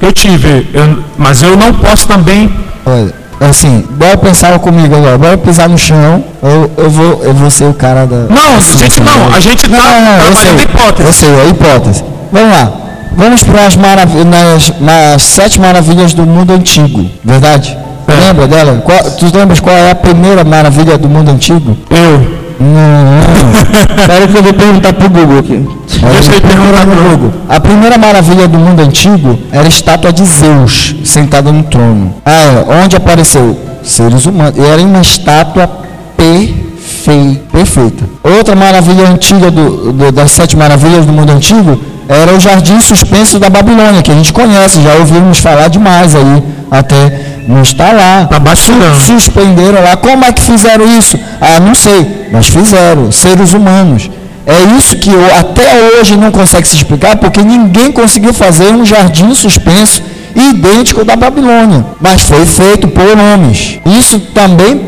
que eu tive, eu- mas eu não posso também. Olha, assim, bora pensar comigo agora, bora pisar no chão, eu, eu, vou, eu vou ser o cara da. Não, gente, não, a gente tá eu sei, trabalhando a hipótese. Eu sei, é hipótese. Vamos lá. Vamos para as marav- nas, nas sete maravilhas do mundo antigo, verdade? É. Lembra dela? Qual, tu lembras qual é a primeira maravilha do mundo antigo? Eu. Não, Espera que eu vou perguntar pro Google aqui. Deixa eu perguntar no Google. A primeira maravilha do mundo antigo era a estátua de Zeus, sentada no trono. Ah, é. Onde apareceu? Seres humanos. E era uma estátua perfeita. perfeita. Outra maravilha antiga do, do- das sete maravilhas do mundo antigo era o jardim suspenso da Babilônia, que a gente conhece, já ouvimos falar demais aí, até não está lá. Tá bastidão. Suspenderam lá. Como é que fizeram isso? Ah, não sei, mas fizeram. Seres humanos. É isso que eu, até hoje não consegue se explicar, porque ninguém conseguiu fazer um jardim suspenso idêntico ao da Babilônia, mas foi feito por homens. Isso também,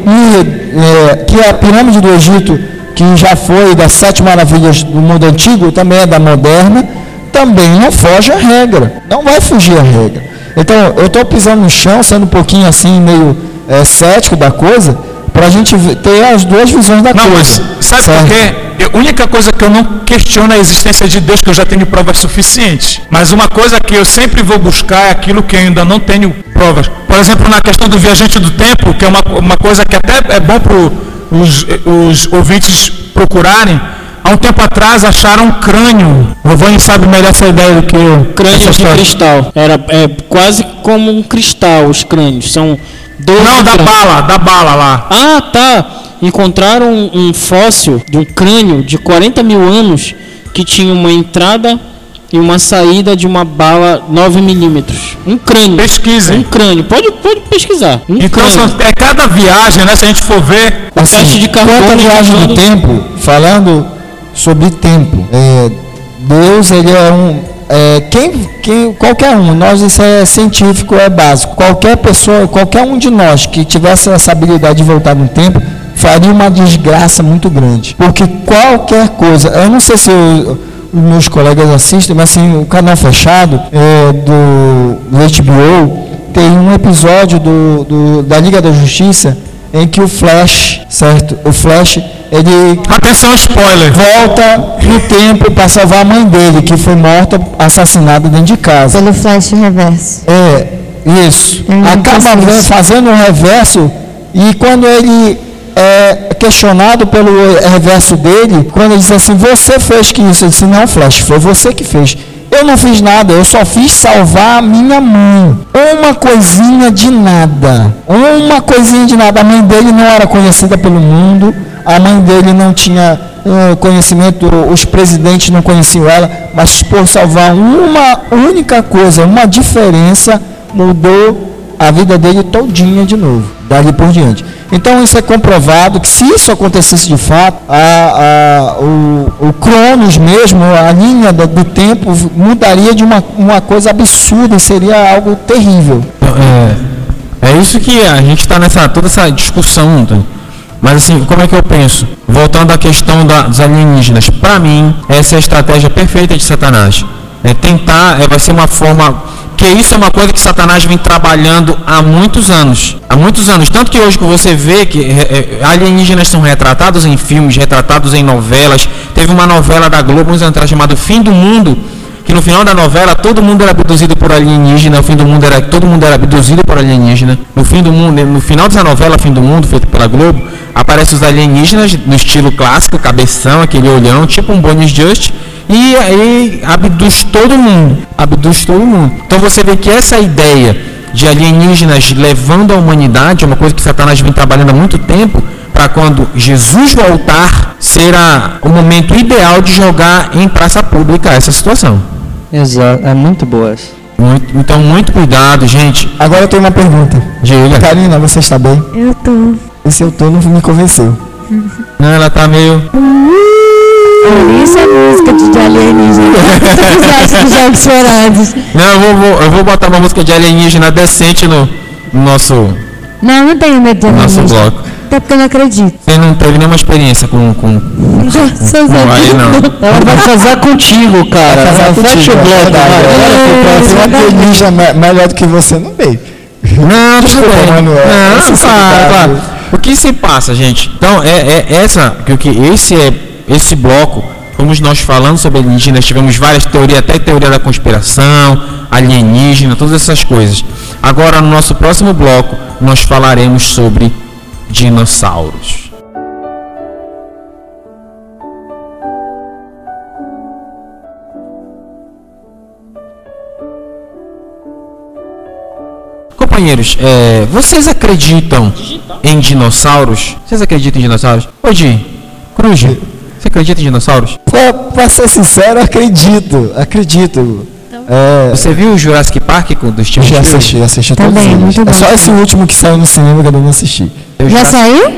é, que a pirâmide do Egito, que já foi das sete maravilhas do mundo antigo, também é da moderna, também não foge à regra, não vai fugir à regra. Então, eu estou pisando no chão, sendo um pouquinho assim, meio é, cético da coisa, para a gente ter as duas visões da Não, mas coisa. sabe Certo? por quê? A única coisa que eu não questiono é a existência de Deus, que eu já tenho provas suficientes. Mas uma coisa que eu sempre vou buscar é aquilo que eu ainda não tenho provas. Por exemplo, na questão do viajante do tempo, que é uma, uma coisa que até é bom para os, os ouvintes procurarem. Há um tempo atrás acharam um crânio. O Vovô sabe melhor essa ideia do que eu. Crânio de cristal. Era é, quase como um cristal os crânios. São 12 Não, da crânios. bala, da bala lá. Ah, tá. Encontraram um, um fóssil de um crânio de 40 mil anos que tinha uma entrada e uma saída de uma bala 9 milímetros. Um crânio. Pesquisem. Um crânio. Pode, pode pesquisar. Um Então crânio. é cada viagem, né? Se a gente for ver. teste Assim, de carbono à viagem do indicando- tempo, falando sobre tempo, é, Deus ele é um é, quem, quem qualquer um, nós isso é científico, é básico. Qualquer pessoa, qualquer um de nós que tivesse essa habilidade de voltar no tempo, faria uma desgraça muito grande. Porque qualquer coisa, eu não sei se os meus colegas assistem, mas assim, o canal fechado é, do, do HBO tem um episódio do, do- da Liga da Justiça em que o Flash, certo? O Flash, ele Atenção, spoiler. volta no tempo para salvar a mãe dele, que foi morta, assassinada dentro de casa. Pelo flash reverso. É, isso. Acaba fazendo um reverso e quando ele é questionado pelo reverso dele, quando ele diz assim, você fez que isso? Ele disse, não, Flash, foi você que fez. Eu não fiz nada, eu só fiz salvar a minha mãe. Uma coisinha de nada. Uma coisinha de nada. A mãe dele não era conhecida pelo mundo, a mãe dele não tinha eh, conhecimento, os presidentes não conheciam ela, mas por salvar uma única coisa, uma diferença, mudou a vida dele todinha de novo, dali por diante. Então isso é comprovado que se isso acontecesse de fato, a, a- o, o Cronos mesmo, a linha do, do tempo mudaria de uma, uma coisa absurda, seria algo terrível. É, é isso que a gente está nessa toda essa discussão. então. Mas assim, como é que eu penso? Voltando à questão da- dos alienígenas, para mim essa é a estratégia perfeita de Satanás. É tentar, é, vai ser uma forma que isso é uma coisa que Satanás vem trabalhando há muitos anos, há muitos anos. Tanto que hoje que você vê que é, é, alienígenas são retratados em filmes, retratados em novelas. Teve uma novela da Globo uns anos atrás chamada Fim do Mundo, que no final da novela todo mundo era abduzido por alienígena, o fim do mundo era todo mundo era abduzido por alienígena. No fim do mundo, no final dessa novela Fim do Mundo, feita pela Globo, aparecem os alienígenas no estilo clássico, cabeção, aquele olhão, tipo um Bonnie Just, e e aí abduz todo mundo, abduz todo mundo. Então você vê que essa ideia de alienígenas levando a humanidade é uma coisa que Satanás vem trabalhando há muito tempo para quando Jesus voltar ser a, o momento ideal de jogar em praça pública essa situação. Exato, é muito boa essa. Muito, então muito cuidado, gente. Agora eu tenho uma pergunta. Diga. Karina, você está bem? Eu tô. Esse eu tô não me convenceu. Não, ela tá meio. Isso é música de, alienígena. Se. Não, eu vou, vou- eu vou botar uma música de alienígena decente no, no nosso, Não, não tenho medo de nosso alienígena. bloco. Até porque eu não acredito. Você não teve nenhuma experiência com. com, com, com aí não. Ela vai casar contigo, cara. Casar Fecha contigo, o é bloco, verdade, vai. é. Vai, vai, vai. melhor do que você, não veio. Não, tudo Desculpa, bem. Manuel, Não, claro, claro. O que se passa, gente? Então, é, é essa, que, o que esse é esse bloco, fomos nós falando sobre alienígenas, tivemos várias teorias, até teoria da conspiração, alienígena, todas essas coisas. Agora, no nosso próximo bloco, nós falaremos sobre dinossauros. Companheiros, é, vocês acreditam em dinossauros? Vocês acreditam em dinossauros? Di, Cruz, você acredita em dinossauros? Pra, pra ser sincero, acredito. Acredito. É, Você viu o Jurassic Park com dos eu times? já assisti, assisti todos Também, eles. muito É bom. só esse último que saiu no cinema que eu não assisti. Já saiu?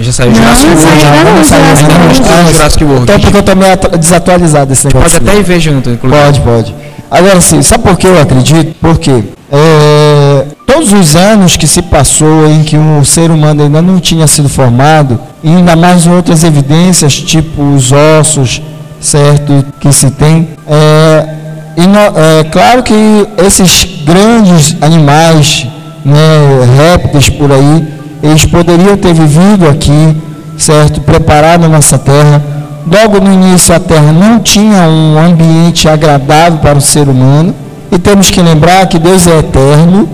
já saiu Não, Jurassic não World. saiu, já. não, não saiu Jurassic ainda, não. World. Ah, Jurassic World. Então porque eu tô meio desatualizado desse negócio. Pode até ir ver junto, inclusive. Pode, pode. Agora sim, sabe por que eu acredito? Porque é, todos os anos que se passou em que o ser humano ainda não tinha sido formado, e ainda mais outras evidências, tipo os ossos, certo, que se tem, é, é claro que esses grandes animais, né, répteis por aí, eles poderiam ter vivido aqui, certo, preparado a nossa terra, Logo no início, a Terra não tinha um ambiente agradável para o ser humano. E temos que lembrar que Deus é eterno,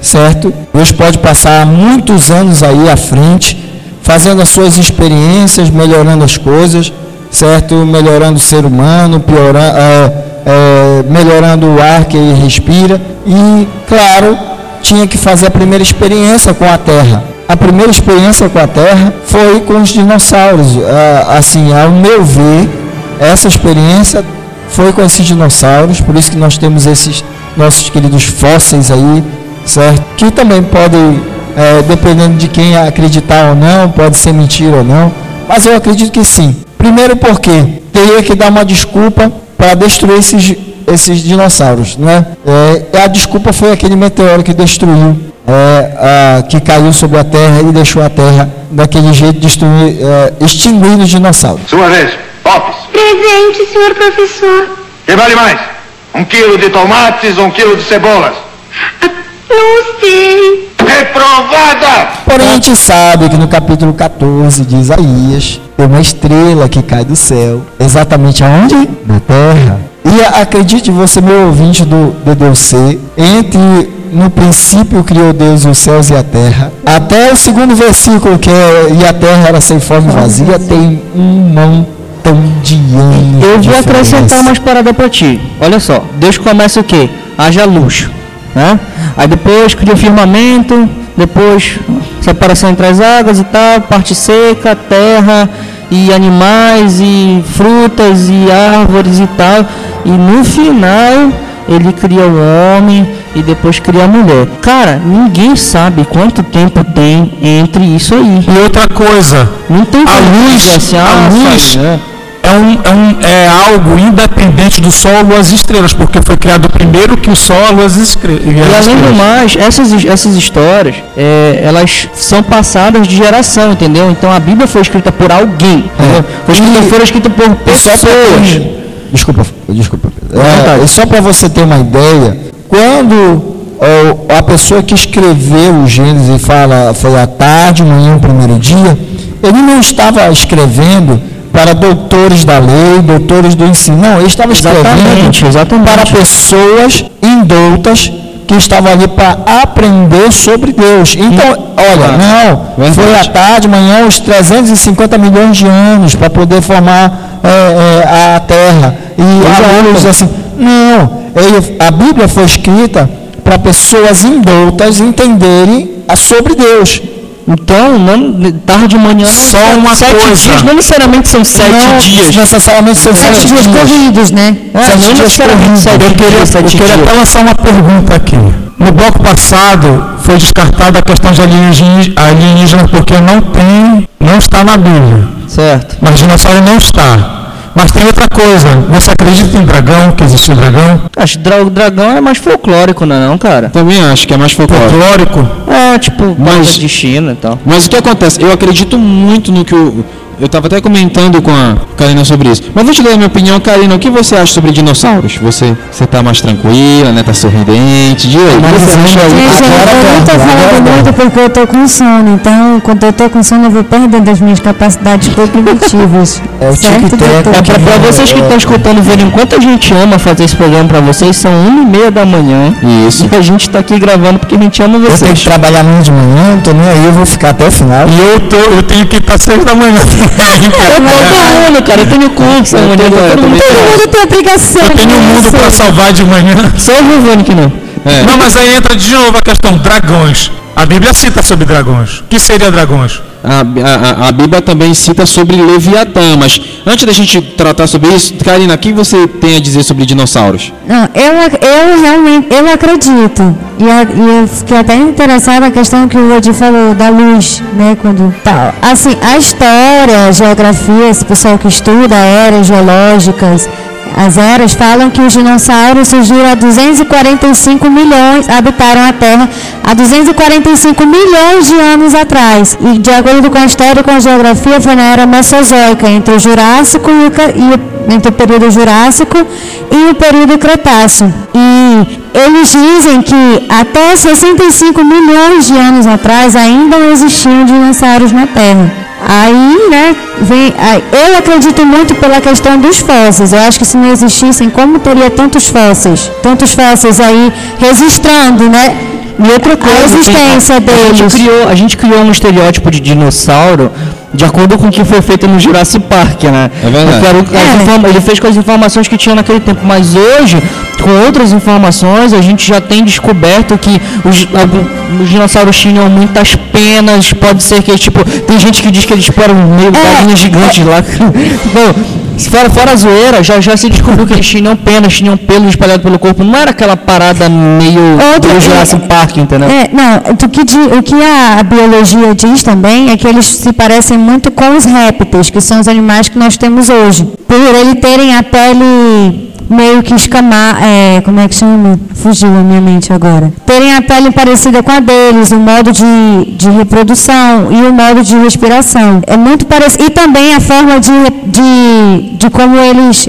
certo? Deus pode passar muitos anos aí à frente, fazendo as suas experiências, melhorando as coisas, certo? Melhorando o ser humano, piorando, é, é, melhorando o ar que ele respira. E, claro, tinha que fazer a primeira experiência com a Terra. A primeira experiência com a Terra foi com os dinossauros. Ah, assim, ao meu ver, essa experiência foi com esses dinossauros, por isso que nós temos esses nossos queridos fósseis aí, certo? Que também podem, eh, dependendo de quem acreditar ou não, pode ser mentira ou não, mas eu acredito que sim. Primeiro porque teria que dar uma desculpa para destruir esses, esses dinossauros, né? Eh, a desculpa foi aquele meteoro que destruiu é, a- que caiu sobre a Terra e deixou a Terra daquele jeito, destruir, é, extinguindo os dinossauros. Sua vez. Pops. Presente, senhor professor. Que vale mais? Um quilo de tomates ou um quilo de cebolas? Não sei. Reprovada! Porém, a gente sabe que no capítulo 14 de Isaías tem uma estrela que cai do céu. Exatamente aonde? Na terra. E acredite você, meu ouvinte do DDC, entre no princípio criou Deus os céus e a terra, até o segundo versículo que é e a terra era sem forma e vazia, tem um montão de anos. Eu vou acrescentar umas paradas pra ti. Olha só, Deus começa o quê? Haja luz. Né? Aí depois cria o firmamento, depois separação entre as águas e tal, parte seca, terra e animais e frutas e árvores e tal. E no final ele cria o homem e depois cria a mulher. Cara, ninguém sabe quanto tempo tem entre isso aí. E outra coisa, Não tem a luz, assim, a ah, luz sai, né? é, um, é, um, é algo independente do Sol, Luas e estrelas, porque foi criado primeiro que o Sol, a Luas e estre- e as além do estrelas. mais, essas, essas histórias, é, elas são passadas de geração, entendeu? Então a Bíblia foi escrita por alguém, entendeu? Foi escrita, E- foi escrita por só pra pessoas. ter- Desculpa, desculpa. É, só para você ter uma ideia, quando ó, a pessoa que escreveu o Gênesis e fala foi à tarde, manhã, primeiro dia, ele não estava escrevendo para doutores da lei, doutores do ensino. Não, ele estava escrevendo Exatamente, exatamente. para pessoas indoutas que estavam ali para aprender sobre Deus. Então, olha, não, foi à tarde, manhã, os 350 milhões de anos para poder formar é, é, a Terra. E alunos assim. Não, ele, a Bíblia foi escrita para pessoas indoutas entenderem sobre Deus. Então, não, tarde de manhã não Só uma sete coisa. dias, não necessariamente são sete não dias. necessariamente são Sete sete dias dias. corridos, né? É, Sete não dias corridos. sete Eu queria, dias, eu sete queria até lançar uma pergunta aqui. No bloco passado foi descartada a questão de alienígenas alienígenas porque não tem, não está na Bíblia. Certo. Mas dinossauro não está. Mas tem outra coisa. Você acredita em dragão, que existe dragão? Acho que dra- o dragão é mais folclórico, não é não, cara? Também acho que é mais folclórico. Folclórico? É, tipo, mais de China e tal. Mas o que acontece? Eu acredito muito no que o. Eu tava até comentando com a Karina sobre isso. Mas vou te dar a minha opinião, Karina. O que você acha sobre dinossauros? Você, você tá mais tranquila, né? Tá sorridente. Aí, o que você acha aí? Gente, eu não tô falando muito porque eu tô com sono, então quando eu tô com sono eu vou perdendo as minhas capacidades cognitivas. É o certo, doutor? É pra, pra vocês que estão escutando, verem o quanto a gente ama fazer esse programa pra vocês, são uma e meia da manhã. Isso. E a gente tá aqui gravando porque a gente ama Eu tenho vocês. que trabalhar amanhã de manhã, não tô nem aí, eu vou ficar até o final. E eu, tô, eu tenho que estar seis da manhã. Todo mundo, cara, eu tenho curso amanhã. tenho- todo eu mundo. também Todo mundo tem obrigação. Eu tenho um mundo para salvar de manhã. Só o Giovanni que não. É. Não, mas aí entra de novo a questão dragões. A Bíblia cita sobre dragões. O que seria dragões? A, a- a- Bíblia também cita sobre Leviatã, mas antes da gente tratar sobre isso, Karina, o que você tem a dizer sobre dinossauros? Não, eu, eu realmente, eu acredito. E, e eu fiquei até interessada na questão que o Odi falou da luz, né, quando tal. Assim, a história, a geografia, esse pessoal que estuda eras geológicas, as eras, falam que os dinossauros surgiram há 245 milhões, habitaram a Terra há 245 milhões de anos atrás. E de acordo com a história e com a geografia, foi na era Mesozoica, entre o Jurássico e o, entre o período Jurássico e o período Cretáceo. E eles dizem que até 65 milhões de anos atrás ainda existiam dinossauros na Terra. Aí, né, vem, aí, eu acredito muito pela questão dos fósseis. Eu acho que se não existissem, como teria tantos fósseis? Tantos fósseis aí registrando, né? E outra coisa, a existência tem- a gente, deles. criou, a gente criou um estereótipo de dinossauro de acordo com o que foi feito no Jurassic Park, né? É verdade. É. informa- ele fez com as informações que tinha naquele tempo, mas hoje, com outras informações, a gente já tem descoberto que os, os dinossauros tinham muitas penas, pode ser que, tipo, tem gente que diz que eles eram meio galinhas gigantes lá. Bom, Fora, fora a zoeira, já, já se descobriu que eles tinham penas, tinham pelo espalhado pelo corpo. Não era aquela parada meio Outra- do Jurassic Park, entendeu? É, não, o que, o que a biologia diz também é que eles se parecem muito com os répteis, que são os animais que nós temos hoje. Por ele terem a pele meio que escamar, é, como é que chama? Fugiu a minha mente agora. Terem a pele parecida com a deles, o modo de, de reprodução e o modo de respiração. É muito parecido. E também a forma de, de, de como eles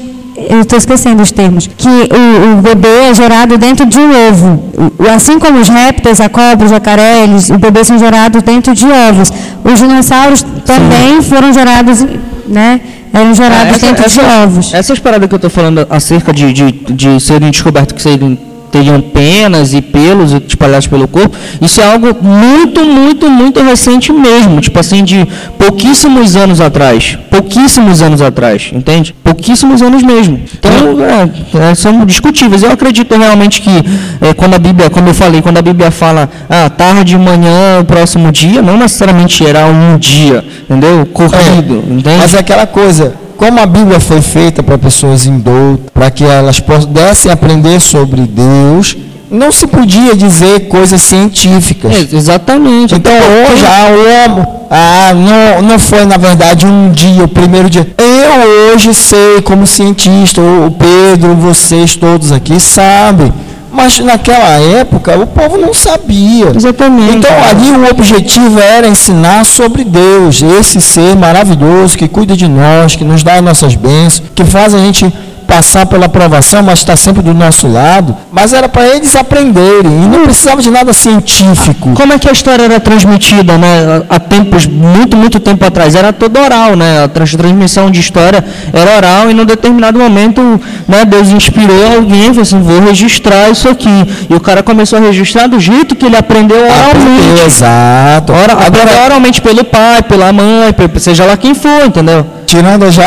eu estou esquecendo os termos, que o, o bebê é gerado dentro de um ovo. O- Assim como os répteis, a cobra, os jacaré, eles, os bebês são gerados dentro de ovos. Os dinossauros também foram gerados, né? Eram gerados essa- dentro essa- de ovos. Essas paradas que eu tô falando acerca de, de, de serem descobertos que seriam, teriam penas e pelos espalhados pelo corpo, isso é algo muito, muito, muito recente mesmo. Tipo assim, de pouquíssimos anos atrás. Pouquíssimos anos atrás, entende? Pouquíssimos anos mesmo. Então, é, é, são discutíveis. Eu acredito realmente que é, quando a Bíblia, como eu falei, quando a Bíblia fala ah, tarde, manhã, próximo dia, não necessariamente era um dia, entendeu? Corrido, entende? Mas é aquela coisa, como a Bíblia foi feita para pessoas indoutas, para que elas pudessem aprender sobre Deus, não se podia dizer coisas científicas. É, exatamente. Então hoje, ah, o homem, ah, não, não foi na verdade um dia, o primeiro dia. Eu hoje sei, como cientista, o o Pedro, vocês todos aqui sabem. Mas naquela época o povo não sabia. Exatamente. Então ali o objetivo era ensinar sobre Deus, esse ser maravilhoso que cuida de nós, que nos dá as nossas bênçãos, que faz a gente passar pela provação, mas está sempre do nosso lado. Mas era para eles aprenderem e não precisava de nada científico. Como é que a história era transmitida, né? Há tempos, muito, muito tempo atrás, era toda oral, né? A trans- transmissão de história era oral e num determinado momento, né, Deus inspirou alguém, falou assim, vou registrar isso aqui. E o cara começou a registrar do jeito que ele aprendeu oralmente. Aprendeu, exato. Ora, aprendeu Agora, oralmente pelo pai, pela mãe, seja lá quem for, entendeu? Tirando já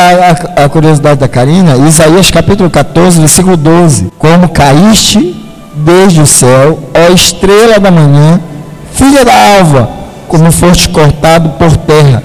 a, a curiosidade da Karina, Isaías capítulo 14, versículo 12. Como caíste desde o céu, ó estrela da manhã, filha da alva, como foste cortado por terra,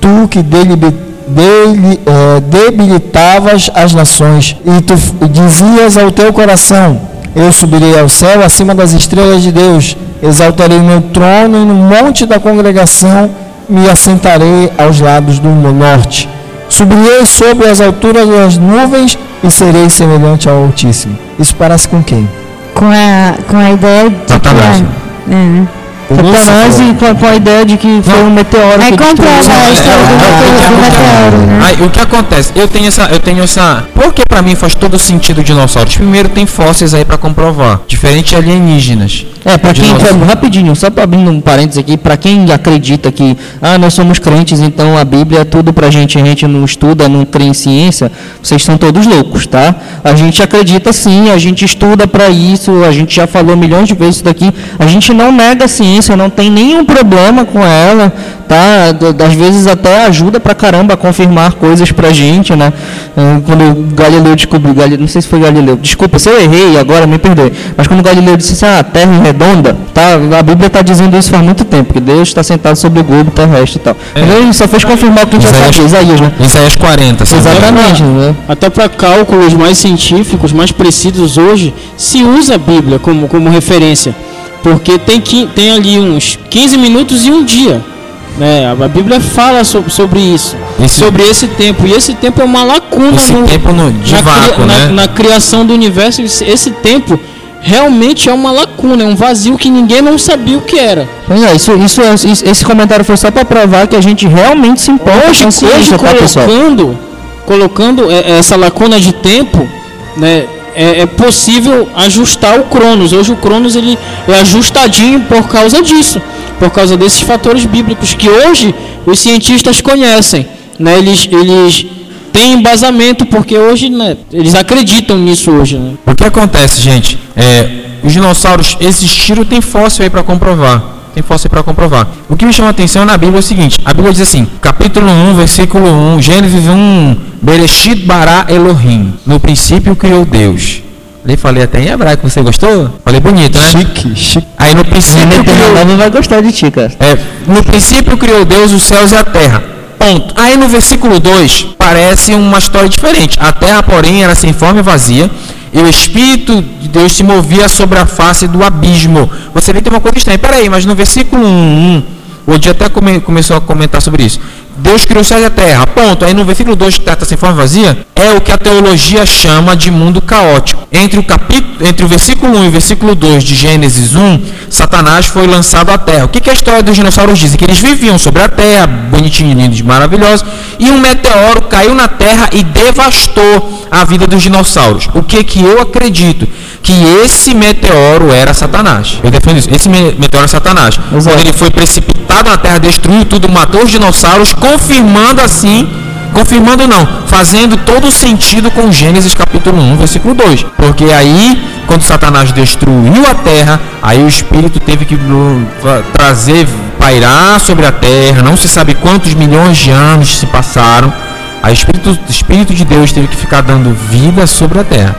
tu que dele, dele, é, debilitavas as nações, e tu dizias ao teu coração: Eu subirei ao céu acima das estrelas de Deus, exaltarei meu trono e no monte da congregação me assentarei aos lados do norte. Subirei sobre as alturas das nuvens e serei semelhante ao Altíssimo. Isso parece com quem? Com a, com a ideia de Satanás. que. É, né? Satanás com, com a ideia de que foi um meteoro É contra a história do, meteoro- do meteoro, né? Aí, o que acontece? Eu tenho essa, eu tenho essa. Porque pra mim faz todo sentido dinossauros. Primeiro tem fósseis aí pra comprovar, diferente de alienígenas. É, pra quem, Dinossauro. pra- rapidinho, só para abrindo um parênteses aqui, para quem acredita que, ah, nós somos crentes, então a Bíblia é tudo pra gente, a gente não estuda, não crê em ciência, vocês são todos loucos, tá? A gente acredita sim, a gente estuda para isso, a gente já falou milhões de vezes isso daqui, a gente não nega a ciência, não tem nenhum problema com ela, tá? Às vezes até ajuda pra caramba a confirmar coisas pra gente, né? Ah, Quando o Galileu descobriu, Galileu, não sei se foi Galileu, desculpa, se eu errei agora, me perdoe, mas quando o Galileu disse assim, ah, a Terra é redonda, tá? A Bíblia está dizendo isso faz muito tempo, que Deus está sentado sobre o globo terrestre e tal. Mas ele só fez confirmar o que a gente já sabia, Isaías, né? Isaías 40, sabe? Exatamente, né? Até para cálculos mais científicos, mais precisos hoje, se usa a Bíblia como, como referência. Porque tem, que, tem ali uns 15 minutos e um dia. Né? A Bíblia fala sobre, sobre isso. Esse- Sobre esse tempo. E esse tempo é uma lacuna Esse no, tempo no, de na, vácuo, na- né? na criação do universo. Esse, esse tempo realmente é uma lacuna, é um vazio que ninguém não sabia o que era. Pois é, isso, isso, é- isso- esse comentário foi só para provar que a gente realmente se importa Hoje, com hoje ciência, tá, pessoal? colocando, colocando é, essa lacuna de tempo, né, é, é possível ajustar o Cronos. Hoje o Cronos ele é ajustadinho por causa disso, por causa desses fatores bíblicos que hoje os cientistas conhecem, né? Eles, eles têm embasamento porque hoje, né, eles acreditam nisso hoje, né? O que acontece, gente? É, os dinossauros existiram, tem fóssil aí para comprovar. Tem fóssil para comprovar. O que me chama a atenção na Bíblia é o seguinte: a Bíblia diz assim, capítulo 1, versículo 1, Gênesis 1, Bereshit bara Elohim. No princípio criou Deus. Ali falei até em hebraico, você gostou? Falei bonito, né? Chique, chique. Aí no princípio criou, Não vai gostar de ti, cara. é, no princípio criou Deus os céus e a terra. Ponto. Aí no versículo 2 parece uma história diferente. A terra, porém, era sem forma e vazia, e o Espírito de Deus se movia sobre a face do abismo. Você vê que tem uma coisa estranha. Peraí, mas no versículo 1, o dia até come- começou a comentar sobre isso. Deus criou o céu e a terra. Ponto. Aí no versículo 2, que está sem forma vazia, é o que a teologia chama de mundo caótico. Entre o capítulo, entre o versículo 1 e o versículo 2 de Gênesis 1, Satanás foi lançado à terra. O que, que a história dos dinossauros diz? Que eles viviam sobre a terra, bonitinhos, lindos, maravilhosos, e um meteoro caiu na terra e devastou a vida dos dinossauros. O que que eu acredito? Que esse meteoro era Satanás. Eu defendo isso. Esse me- meteoro é Satanás. Quando ele foi precipitado na terra, destruiu tudo, matou os dinossauros, confirmando assim Confirmando não, fazendo todo sentido com Gênesis capítulo 1, versículo 2. Porque aí, quando Satanás destruiu a terra, aí o Espírito teve que uh, trazer, pairar sobre a terra, não se sabe quantos milhões de anos se passaram. O Espírito, Espírito de Deus teve que ficar dando vida sobre a terra.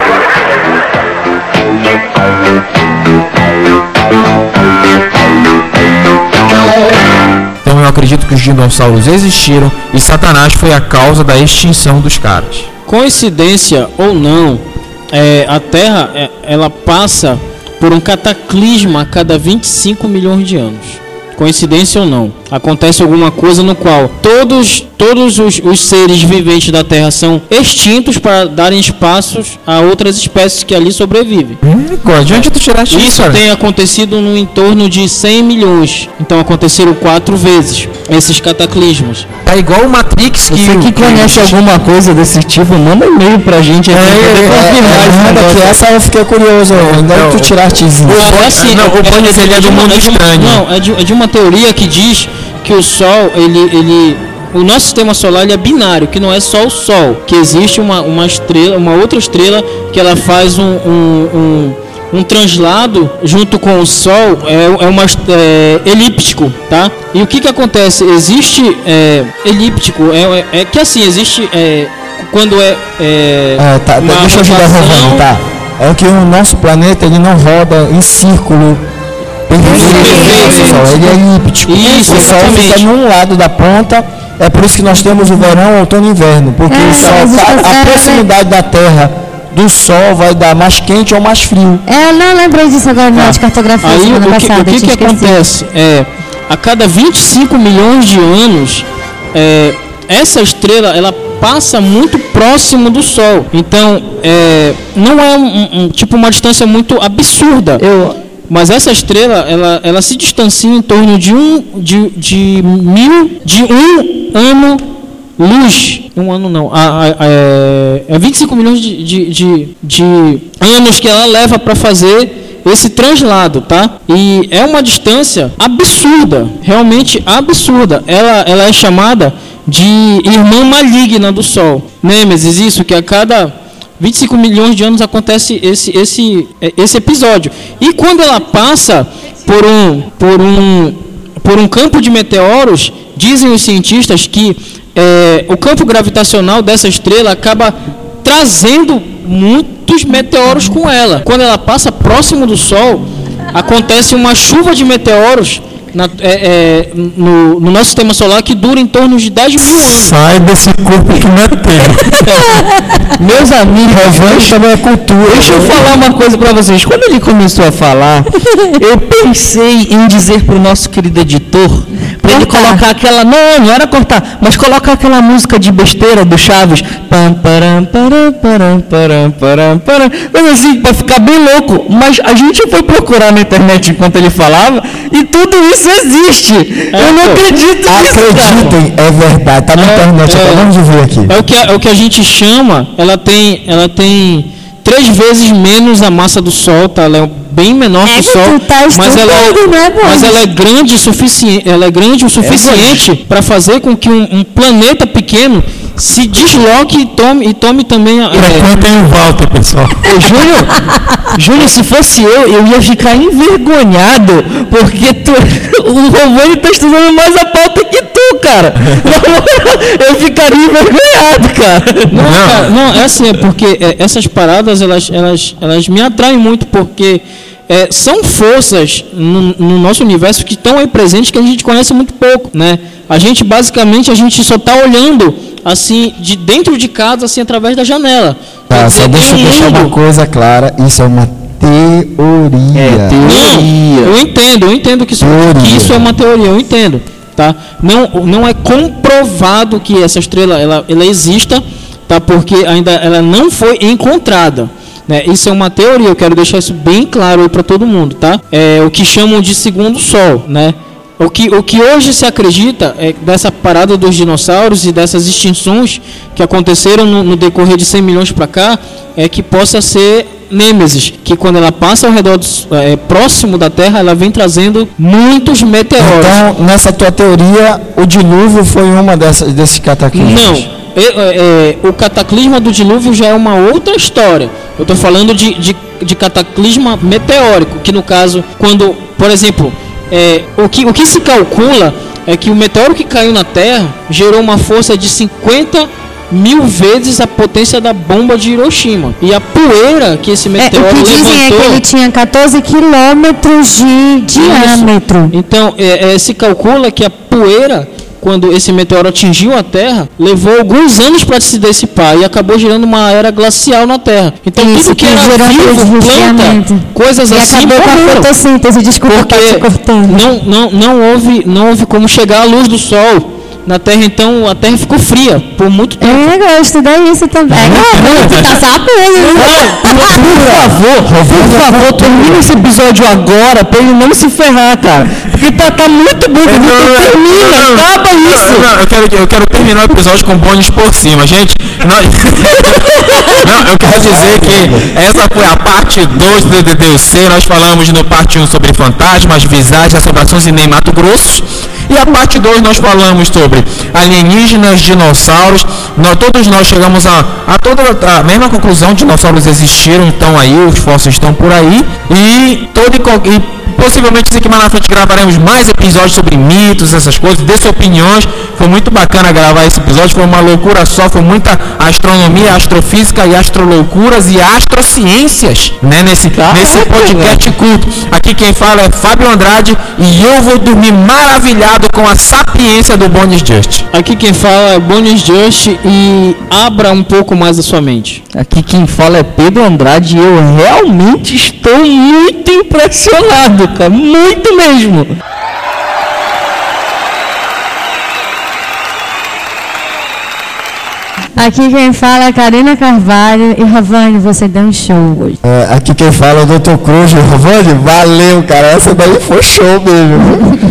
Acredito que os dinossauros existiram e Satanás foi a causa da extinção dos caras. Coincidência ou não, é, a Terra é, ela passa por um cataclisma a cada 25 milhões de anos. Coincidência ou não, acontece alguma coisa no qual todos, todos os, os seres viventes da Terra são extintos para darem espaços a outras espécies que ali sobrevivem. Hum, de onde tu tiraste isso, Isso tem acontecido no entorno de 100 milhões. Então aconteceram quatro vezes esses cataclismos. Tá igual o Matrix que. Você que conhece alguma coisa desse tipo, manda e-mail pra gente confirmar esse Manda negócio. que essa eu fiquei curioso. Onde é que tu tiraste isso? É assim, não, o Bundes, ele é de do uma- mundo de uma- estranho. Não, é de, é de uma teoria que diz que o Sol, ele, ele, o nosso sistema solar ele é binário, que não é só o Sol, que existe uma, uma estrela, uma outra estrela que ela faz um, um, um, um translado junto com o Sol é, é uma é, elíptico, tá? E o que que acontece? Existe é, elíptico, é, é, é que assim existe é, quando é, é É, tá, deixa eu ajudar a rotação- Rovani, tá? É que o nosso planeta ele não roda em círculo Sol, ele é elíptico. Isso, o Sol exatamente. fica num lado da ponta, é por isso que nós temos o verão, outono e inverno, porque É, o Sol, tá- essa- a proximidade da Terra do Sol vai dar mais quente ou mais frio. É, eu não lembrei disso agora na de cartografia Aí semana o que, passada. o que, eu que acontece? É, a cada 25 milhões de anos, é, essa estrela ela passa muito próximo do Sol. Então, é, não é um, um- tipo uma distância muito absurda. Mas essa estrela ela, ela se distancia em torno de um de, de mil de um ano luz. Um ano não. A, a, a- é, é 25 milhões de, de, de, de anos que ela leva para fazer esse translado, tá? E é uma distância absurda, realmente absurda. Ela, ela é chamada de irmã maligna do Sol. Nêmesis, isso que a cada 25 milhões de anos acontece esse, esse, é, esse episódio. E quando ela passa por um, por um, por um campo de meteoros, dizem os cientistas que é, o campo gravitacional dessa estrela acaba trazendo muitos meteoros com ela. Quando ela passa próximo do Sol, acontece uma chuva de meteoros na- é, é, no, no nosso sistema solar que dura em torno de 10 mil anos. Sai desse corpo que não é teu. Meus amigos, também é cultura. Deixa eu falar uma coisa pra vocês. Quando ele começou a falar, eu pensei em dizer pro nosso querido editor pra ele colocar aquela. Não, não era cortar, mas colocar aquela música de besteira do Chaves. Pam, param, param, param, param, param, param. Mas assim, pra ficar bem louco. Mas a gente foi procurar na internet enquanto ele falava e tudo isso existe. eu não acredito nisso, cara. Acreditem, é verdade, tá na internet, acabamos de ver aqui. É o que, é o que a gente chama, ela tem, ela tem três vezes menos a massa do Sol, tá? Ela é bem menor que o que Sol, tá mas ela, estudando, né, mas ela é grande o suficiente, ela é grande o suficiente para fazer com que um, um planeta pequeno se desloque e tome, e tome também a, é, Frequentem o Walter, pessoal. Ô, Júnior, Júnior, se fosse eu, eu ia ficar envergonhado, porque tu, o Romani tá estudando mais a pauta que cara. Eu ficaria envergonhado, cara. Não, cara, não, é assim, é porque é, essas paradas, elas, elas, elas me atraem muito, porque é, são forças no, no nosso universo que estão aí presentes que a gente conhece muito pouco, né? A gente, basicamente, a gente só está olhando, assim, de dentro de casa, assim, através da janela. Tá, Quer só dizer, deixa eu um deixar uma coisa clara, isso é uma teoria. Não, eu entendo, eu entendo que isso, que isso é uma teoria, eu entendo, tá? Não, não é comprovado que essa estrela ela, ela exista, tá? Porque ainda ela não foi encontrada. Né? Isso é uma teoria, eu quero deixar isso bem claro para todo mundo, tá? É o que chamam de segundo sol, né? O que, o que hoje se acredita é dessa parada dos dinossauros e dessas extinções que aconteceram no, no decorrer de 100 milhões para cá é que possa ser Nêmesis, que quando ela passa ao redor dos- é, próximo da Terra, ela vem trazendo muitos meteoros. Então, nessa tua teoria, o dilúvio foi uma dessas, desses cataclismos? Não. É, é, o cataclisma do dilúvio já é uma outra história. Eu estou falando de, de, de cataclisma meteórico, que no caso, quando, por exemplo, é, o, que, o que se calcula é que o meteoro que caiu na Terra gerou uma força de 50 mil vezes a potência da bomba de Hiroshima. E a poeira que esse É, meteoro o que dizem é levantou... que ele tinha 14 quilômetros de diâmetro. Então, é, é, se calcula que a poeira, quando esse meteoro atingiu a Terra, levou alguns anos para se dissipar e acabou gerando uma era glacial na Terra. Então, Isso, tudo que que era vivo, planta, coisas E assim, acabou com a fotossíntese, desculpa Porque estar te cortando. não, não, não, houve, não houve como chegar à luz do Sol na Terra, então a Terra ficou fria por muito tempo. Eu gosto estudar isso também. Ah, tu tá sabendo, né? Por favor, por favor, termina esse episódio agora pra ele não se ferrar, cara. Porque tá, tá muito bom, Vitor. Termina, acaba isso. Não, eu, quero, eu quero terminar o episódio com bônus por cima, gente. Nós... Não, eu quero dizer que essa foi a parte 2 do DDUC. Nós falamos no parte 1 sobre fantasmas, visagens, assombrações e nem Mato Grosso. E a parte 2 nós falamos sobre alienígenas, dinossauros. Nós, todos nós chegamos a, a toda a mesma conclusão: dinossauros existiram, estão aí, os fósseis estão por aí. E todo e, possivelmente isso aqui mais na frente gravaremos mais episódios sobre mitos, essas coisas, desse opiniões. Foi muito bacana gravar esse episódio, foi uma loucura só, foi muita astronomia, astrofísica e astroloucuras e astrociências, né, nesse, nesse podcast culto. Aqui quem fala é Fábio Andrade e eu vou dormir maravilhado com a sapiência do Bonis Just. Aqui quem fala é Bonis Just e abra um pouco mais a sua mente. Aqui quem fala é Pedro Andrade e eu realmente estou muito impressionado, cara, muito mesmo. Aqui quem fala é Karina Carvalho e Ravane, você deu um show hoje. É, aqui quem fala é o Dr. Cruz. Ravone, valeu, cara. Essa daí foi show mesmo.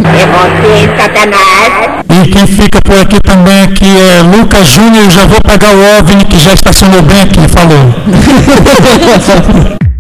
É você, Satanás. E quem fica por aqui também aqui é Lucas Júnior. Já vou pegar o OVNI que já estacionou bem aqui. Falou.